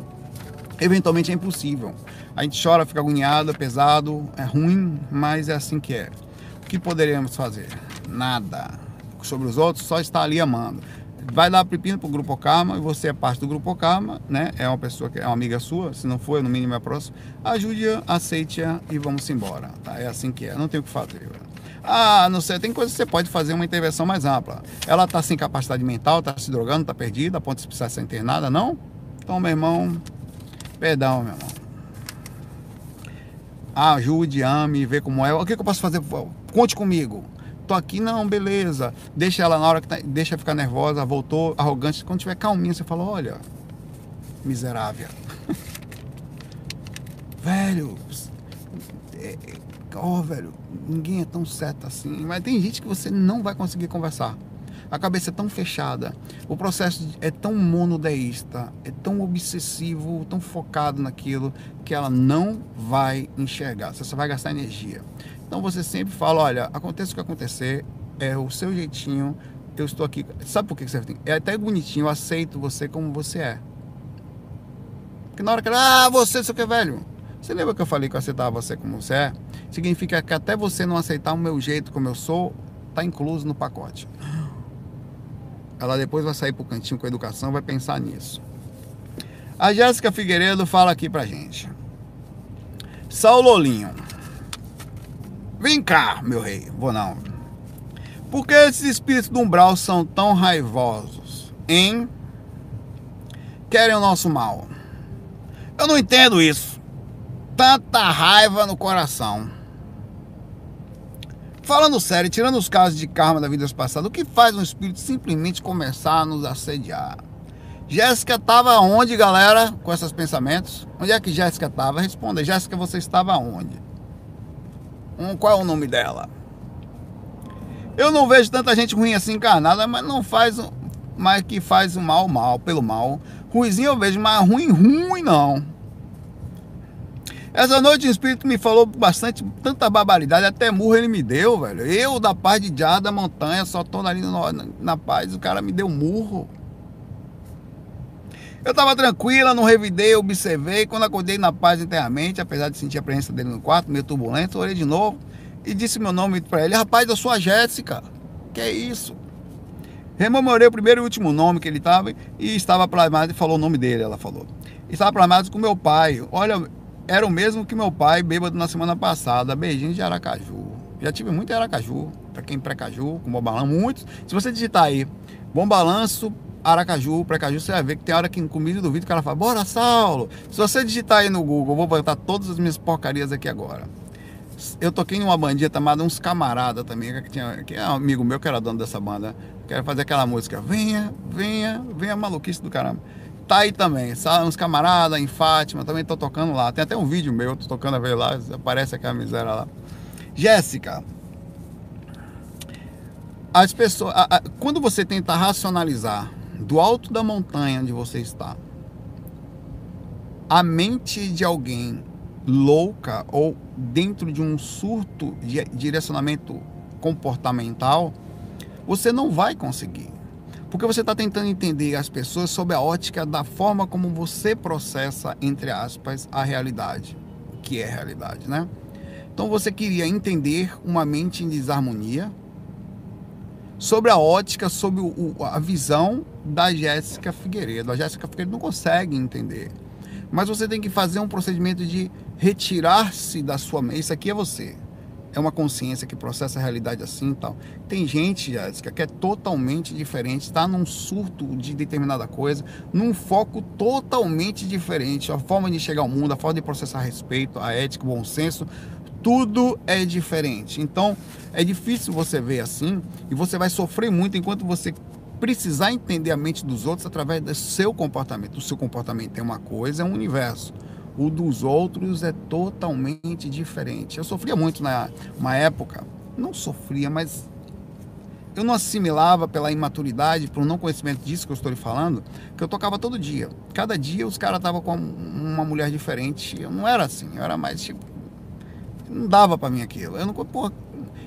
Eventualmente é impossível. A gente chora, fica agoniado, é pesado, é ruim, mas é assim que é. O que poderíamos fazer? Nada. Sobre os outros, só estar ali amando vai dar pepino pro Grupo Karma e você é parte do Grupo Karma, né? É uma pessoa que é uma amiga sua, se não for, no mínimo é próximo. Ajude-a, aceite-a e vamos embora, tá? É assim que é, não tem o que fazer. Ah, não sei, tem coisa que você pode fazer uma intervenção mais ampla. Ela tá sem capacidade mental, tá se drogando, tá perdida, a ponto de precisar ser internada, não? Então, meu irmão, perdão, meu irmão. Ajude, ame, vê como é. O que, que eu posso fazer? Conte comigo tô aqui, não, beleza. Deixa ela na hora que tá, deixa ficar nervosa, voltou, arrogante. Quando tiver calminha, você fala, olha, miserável. velho, é, ó, oh, velho, ninguém é tão certo assim. Mas tem gente que você não vai conseguir conversar. A cabeça é tão fechada, o processo é tão monodeísta, é tão obsessivo, tão focado naquilo, que ela não vai enxergar. Você só vai gastar energia. Então você sempre fala, olha, aconteça o que acontecer, é o seu jeitinho, eu estou aqui. Sabe por que você tem? É até bonitinho, eu aceito você como você é. Porque na hora que ela, ah, você, você que é velho. Você lembra que eu falei que eu aceitava você como você é? Significa que até você não aceitar o meu jeito como eu sou, tá incluso no pacote. Ela depois vai sair pro cantinho com a educação, vai pensar nisso. A Jéssica Figueiredo fala aqui pra gente. Saulolinho. Vem cá, meu rei. Vou não. Por que esses espíritos do umbral são tão raivosos? Hein? Querem o nosso mal. Eu não entendo isso. Tanta raiva no coração. Falando sério, tirando os casos de karma da vida passada, o que faz um espírito simplesmente começar a nos assediar? Jéssica estava onde, galera, com esses pensamentos? Onde é que Jéssica estava? Responda, Jéssica, você estava onde? Um, qual é o nome dela? Eu não vejo tanta gente ruim assim encarnada, mas não faz, mas que faz o mal mal, pelo mal. Ruizinho eu vejo, mas ruim, ruim não. Essa noite o Espírito me falou bastante, tanta barbaridade, até murro ele me deu, velho. Eu, da paz de Jar da montanha, só tô ali na, na paz, o cara me deu murro. Eu tava tranquila, não revidei, observei. Quando acordei na paz internamente, apesar de sentir a presença dele no quarto, meio turbulento, orei de novo e disse meu nome para ele. Rapaz, eu sou a Jéssica. Que é isso? Rememorei o primeiro e último nome que ele estava e estava plasmado e falou o nome dele, ela falou. Estava plasmado com meu pai. Olha, era o mesmo que meu pai, bêbado na semana passada. Beijinho de Aracaju. Já tive muito em Aracaju, para quem pré-caju, com bom balanço, muitos. Se você digitar aí, bom balanço, Aracaju, pré-caju, você vai ver que tem hora que em comida do vídeo o cara fala, bora Saulo. Se você digitar aí no Google, vou botar todas as minhas porcarias aqui agora. Eu toquei em uma bandinha chamada Uns Camarada também, que, tinha, que é um amigo meu que era dono dessa banda. Quero fazer aquela música, venha, venha, venha maluquice do caramba. Tá aí também, uns camaradas em Fátima, também tô tocando lá. Tem até um vídeo meu, tô tocando a ver lá, aparece aquela miséria lá. Jéssica, as pessoas, a, a, quando você tenta racionalizar do alto da montanha onde você está, a mente de alguém louca ou dentro de um surto de direcionamento comportamental, você não vai conseguir. Porque você está tentando entender as pessoas sob a ótica da forma como você processa, entre aspas, a realidade, que é realidade, né? Então você queria entender uma mente em desarmonia sobre a ótica, sobre o, a visão da Jéssica Figueiredo. A Jéssica Figueiredo não consegue entender. Mas você tem que fazer um procedimento de retirar-se da sua mente. Isso aqui é você é uma consciência que processa a realidade assim e tal. Tem gente, Jéssica, que é totalmente diferente, está num surto de determinada coisa, num foco totalmente diferente. A forma de chegar ao mundo, a forma de processar respeito, a ética, o bom senso, tudo é diferente. Então, é difícil você ver assim e você vai sofrer muito enquanto você precisar entender a mente dos outros através do seu comportamento. O seu comportamento é uma coisa, é um universo o dos outros é totalmente diferente. Eu sofria muito na uma época, não sofria, mas eu não assimilava pela imaturidade, por não conhecimento disso que eu estou lhe falando, que eu tocava todo dia. Cada dia os caras estavam com uma mulher diferente. Eu não era assim, eu era mais tipo. Não dava para mim aquilo. Eu não. Porra,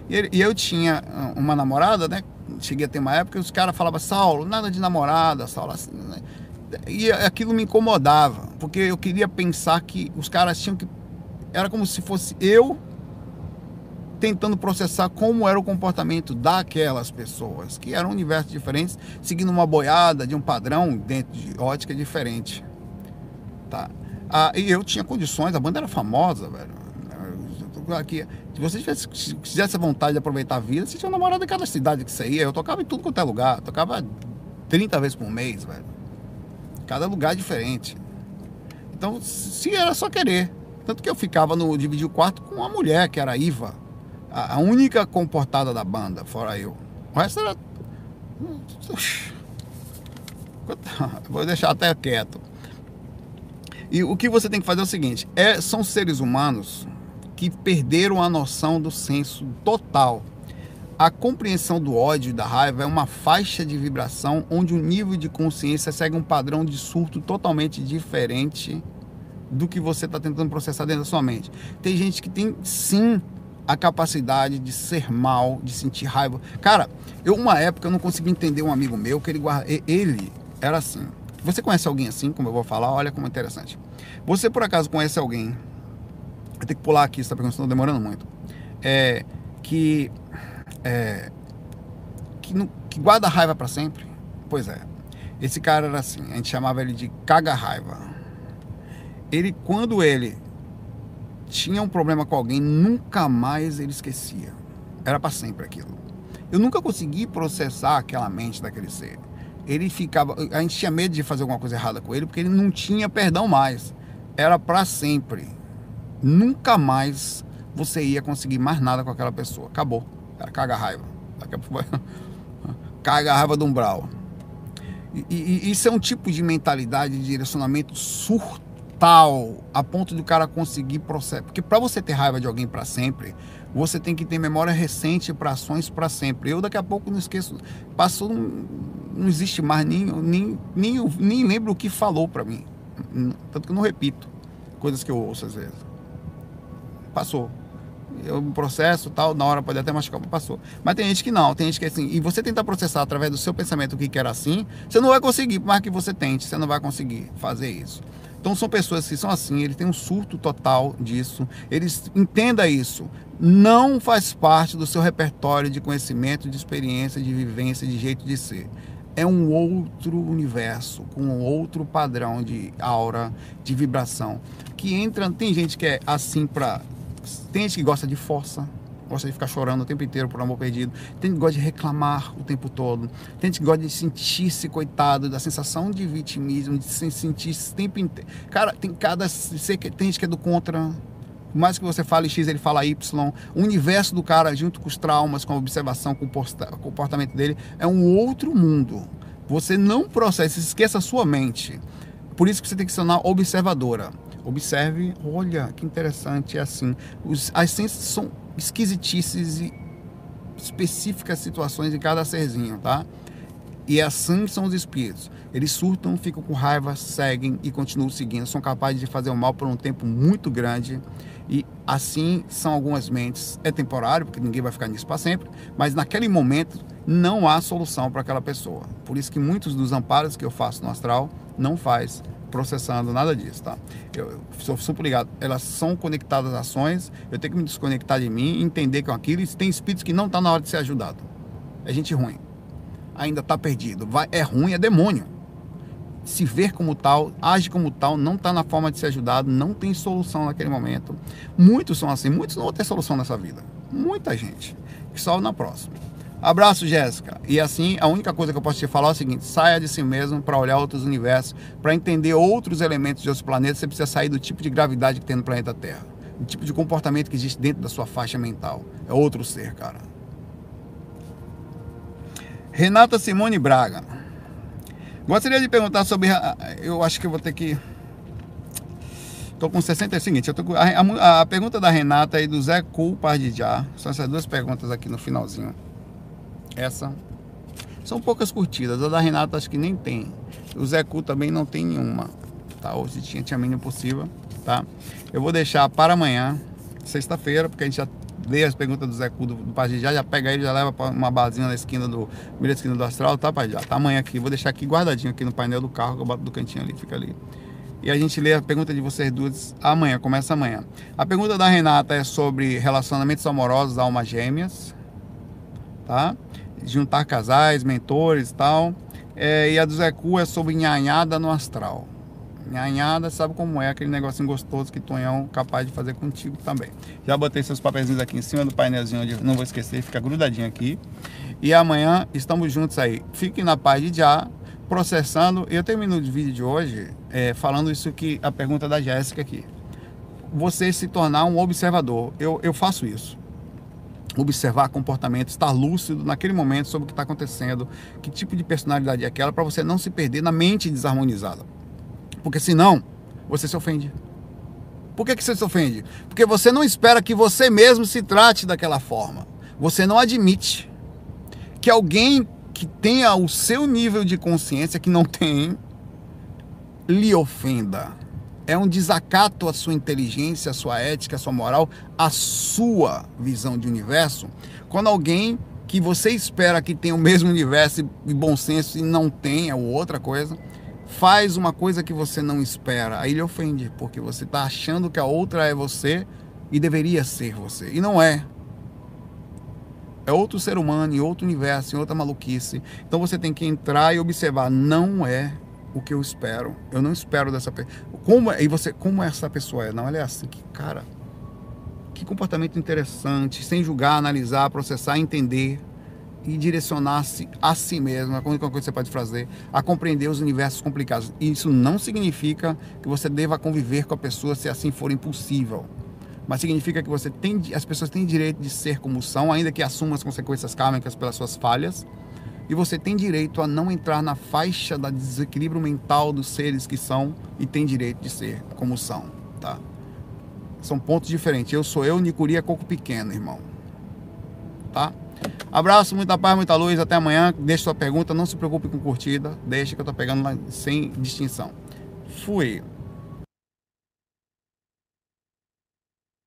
e eu tinha uma namorada, né? Cheguei a ter uma época que os caras falavam, Saulo, nada de namorada, Saulo, assim, né? E aquilo me incomodava, porque eu queria pensar que os caras tinham que. Era como se fosse eu tentando processar como era o comportamento daquelas pessoas, que eram universos diferentes, seguindo uma boiada de um padrão dentro de ótica diferente. Tá? Ah, e eu tinha condições, a banda era famosa, velho. Aqui, se você tivesse, tivesse vontade de aproveitar a vida, você tinha namorado em cada cidade que você ia. Eu tocava em tudo quanto é lugar, tocava 30 vezes por mês, velho. Cada lugar é diferente. Então, se era só querer. Tanto que eu ficava no dividir o quarto com uma mulher, que era a Iva. A, a única comportada da banda, fora eu. O resto era. Vou deixar até quieto. E o que você tem que fazer é o seguinte: é, são seres humanos que perderam a noção do senso total a compreensão do ódio e da raiva é uma faixa de vibração onde o nível de consciência segue um padrão de surto totalmente diferente do que você está tentando processar dentro da sua mente. Tem gente que tem sim a capacidade de ser mal, de sentir raiva. Cara, eu uma época eu não consegui entender um amigo meu que ele guarda, ele era assim. Você conhece alguém assim, como eu vou falar? Olha como é interessante. Você por acaso conhece alguém? Eu tenho que pular aqui, está perguntando, demorando muito. É que é, que, não, que guarda raiva para sempre. Pois é. Esse cara era assim, a gente chamava ele de caga-raiva. Ele, quando ele tinha um problema com alguém, nunca mais ele esquecia. Era para sempre aquilo. Eu nunca consegui processar aquela mente daquele ser. Ele ficava. A gente tinha medo de fazer alguma coisa errada com ele, porque ele não tinha perdão mais. Era para sempre. Nunca mais você ia conseguir mais nada com aquela pessoa. Acabou. Cara, caga raiva. Daqui a pouco. Caga a raiva do umbral. E, e, isso é um tipo de mentalidade de direcionamento surtal, a ponto de o cara conseguir processar. Porque para você ter raiva de alguém para sempre, você tem que ter memória recente para ações para sempre. Eu daqui a pouco não esqueço, passou, não existe mais, nem, nem, nem, nem lembro o que falou para mim. Tanto que eu não repito coisas que eu ouço às vezes. Passou eu processo tal, na hora pode até machucar, passou. Mas tem gente que não, tem gente que é assim, e você tentar processar através do seu pensamento o que quer assim, você não vai conseguir, por mais que você tente, você não vai conseguir fazer isso. Então são pessoas que são assim, eles têm um surto total disso, eles entenda isso. Não faz parte do seu repertório de conhecimento, de experiência, de vivência, de jeito de ser. É um outro universo, com outro padrão de aura, de vibração. Que entra, tem gente que é assim para tem gente que gosta de força, gosta de ficar chorando o tempo inteiro por amor perdido. Tem gente que gosta de reclamar o tempo todo. Tem gente que gosta de sentir-se coitado, da sensação de vitimismo, de se sentir o tempo inteiro. Cara, tem cada. Tem gente que é do contra. Por mais que você fale X, ele fala Y. O universo do cara, junto com os traumas, com a observação, com o comportamento dele, é um outro mundo. Você não processa, esqueça a sua mente. Por isso que você tem que ser uma observadora. Observe, olha que interessante, é assim. Os, as ciências são esquisitices e específicas situações em cada serzinho, tá? E assim são os espíritos. Eles surtam, ficam com raiva, seguem e continuam seguindo. São capazes de fazer o mal por um tempo muito grande. E assim são algumas mentes. É temporário, porque ninguém vai ficar nisso para sempre. Mas naquele momento não há solução para aquela pessoa. Por isso que muitos dos amparos que eu faço no astral não faz processando nada disso, tá? Eu sou super ligado. Elas são conectadas às ações, eu tenho que me desconectar de mim, entender com aquilo. E tem espíritos que não está na hora de ser ajudado. É gente ruim. Ainda está perdido. Vai, é ruim, é demônio. Se ver como tal, age como tal, não está na forma de ser ajudado, não tem solução naquele momento. Muitos são assim, muitos não vão ter solução nessa vida. Muita gente. Que só na próxima. Abraço, Jéssica. E assim, a única coisa que eu posso te falar é o seguinte: saia de si mesmo para olhar outros universos, para entender outros elementos de outros planetas. Você precisa sair do tipo de gravidade que tem no planeta Terra, do tipo de comportamento que existe dentro da sua faixa mental. É outro ser, cara. Renata Simone Braga. Gostaria de perguntar sobre. Eu acho que eu vou ter que. Estou com 60. É o seguinte, eu tô a, a, a, pergunta da Renata e do Zé Cool Pardijá. São essas duas perguntas aqui no finalzinho. Essa são poucas curtidas. A da Renata acho que nem tem. O Zé Cu também não tem nenhuma. Tá? Se tinha, tinha a mínima possível. Tá? Eu vou deixar para amanhã, sexta-feira, porque a gente já lê as perguntas do Zé Cu do, do Pajijá, já pega ele, já leva para uma barzinha na esquina do primeira esquina do Astral, tá, Pajijá? Tá amanhã aqui. Vou deixar aqui guardadinho aqui no painel do carro, que eu boto do cantinho ali, fica ali. E a gente lê a pergunta de vocês duas amanhã, começa amanhã. A pergunta da Renata é sobre relacionamentos amorosos, almas gêmeas, tá? Juntar casais, mentores e tal. É, e a do Zé Cu é sobre nhanhada no astral. Nhanhada, sabe como é aquele negocinho gostoso que Tonhão capaz de fazer contigo também. Já botei seus papéis aqui em cima do painelzinho, onde não vou esquecer, fica grudadinho aqui. E amanhã estamos juntos aí. Fiquem na paz de já, processando. Eu termino o vídeo de hoje é, falando isso que a pergunta da Jéssica aqui. Você se tornar um observador. Eu, eu faço isso observar comportamento, estar lúcido naquele momento sobre o que está acontecendo, que tipo de personalidade é aquela, para você não se perder na mente desarmonizada. Porque senão, você se ofende. Por que, que você se ofende? Porque você não espera que você mesmo se trate daquela forma. Você não admite que alguém que tenha o seu nível de consciência, que não tem, lhe ofenda é um desacato à sua inteligência, à sua ética, à sua moral, à sua visão de universo, quando alguém que você espera que tenha o mesmo universo e bom senso e não tenha, ou outra coisa, faz uma coisa que você não espera, aí ele ofende, porque você está achando que a outra é você e deveria ser você, e não é. É outro ser humano, em outro universo, em outra maluquice. Então você tem que entrar e observar, não é o que eu espero. Eu não espero dessa pessoa. Como e você, como essa pessoa é? Não, ela é assim, que cara. Que comportamento interessante, sem julgar, analisar, processar, entender e direcionar-se a si mesmo, a única coisa que você pode fazer, a compreender os universos complicados. Isso não significa que você deva conviver com a pessoa se assim for impossível. Mas significa que você tem, as pessoas têm direito de ser como são, ainda que assumam as consequências kármicas pelas suas falhas E você tem direito a não entrar na faixa da desequilíbrio mental dos seres que são e tem direito de ser como são, tá? São pontos diferentes. Eu sou eu, Nicuri é coco pequeno, irmão. Tá? Abraço, muita paz, muita luz. Até amanhã. Deixe sua pergunta. Não se preocupe com curtida. Deixa que eu tô pegando lá sem distinção. Fui.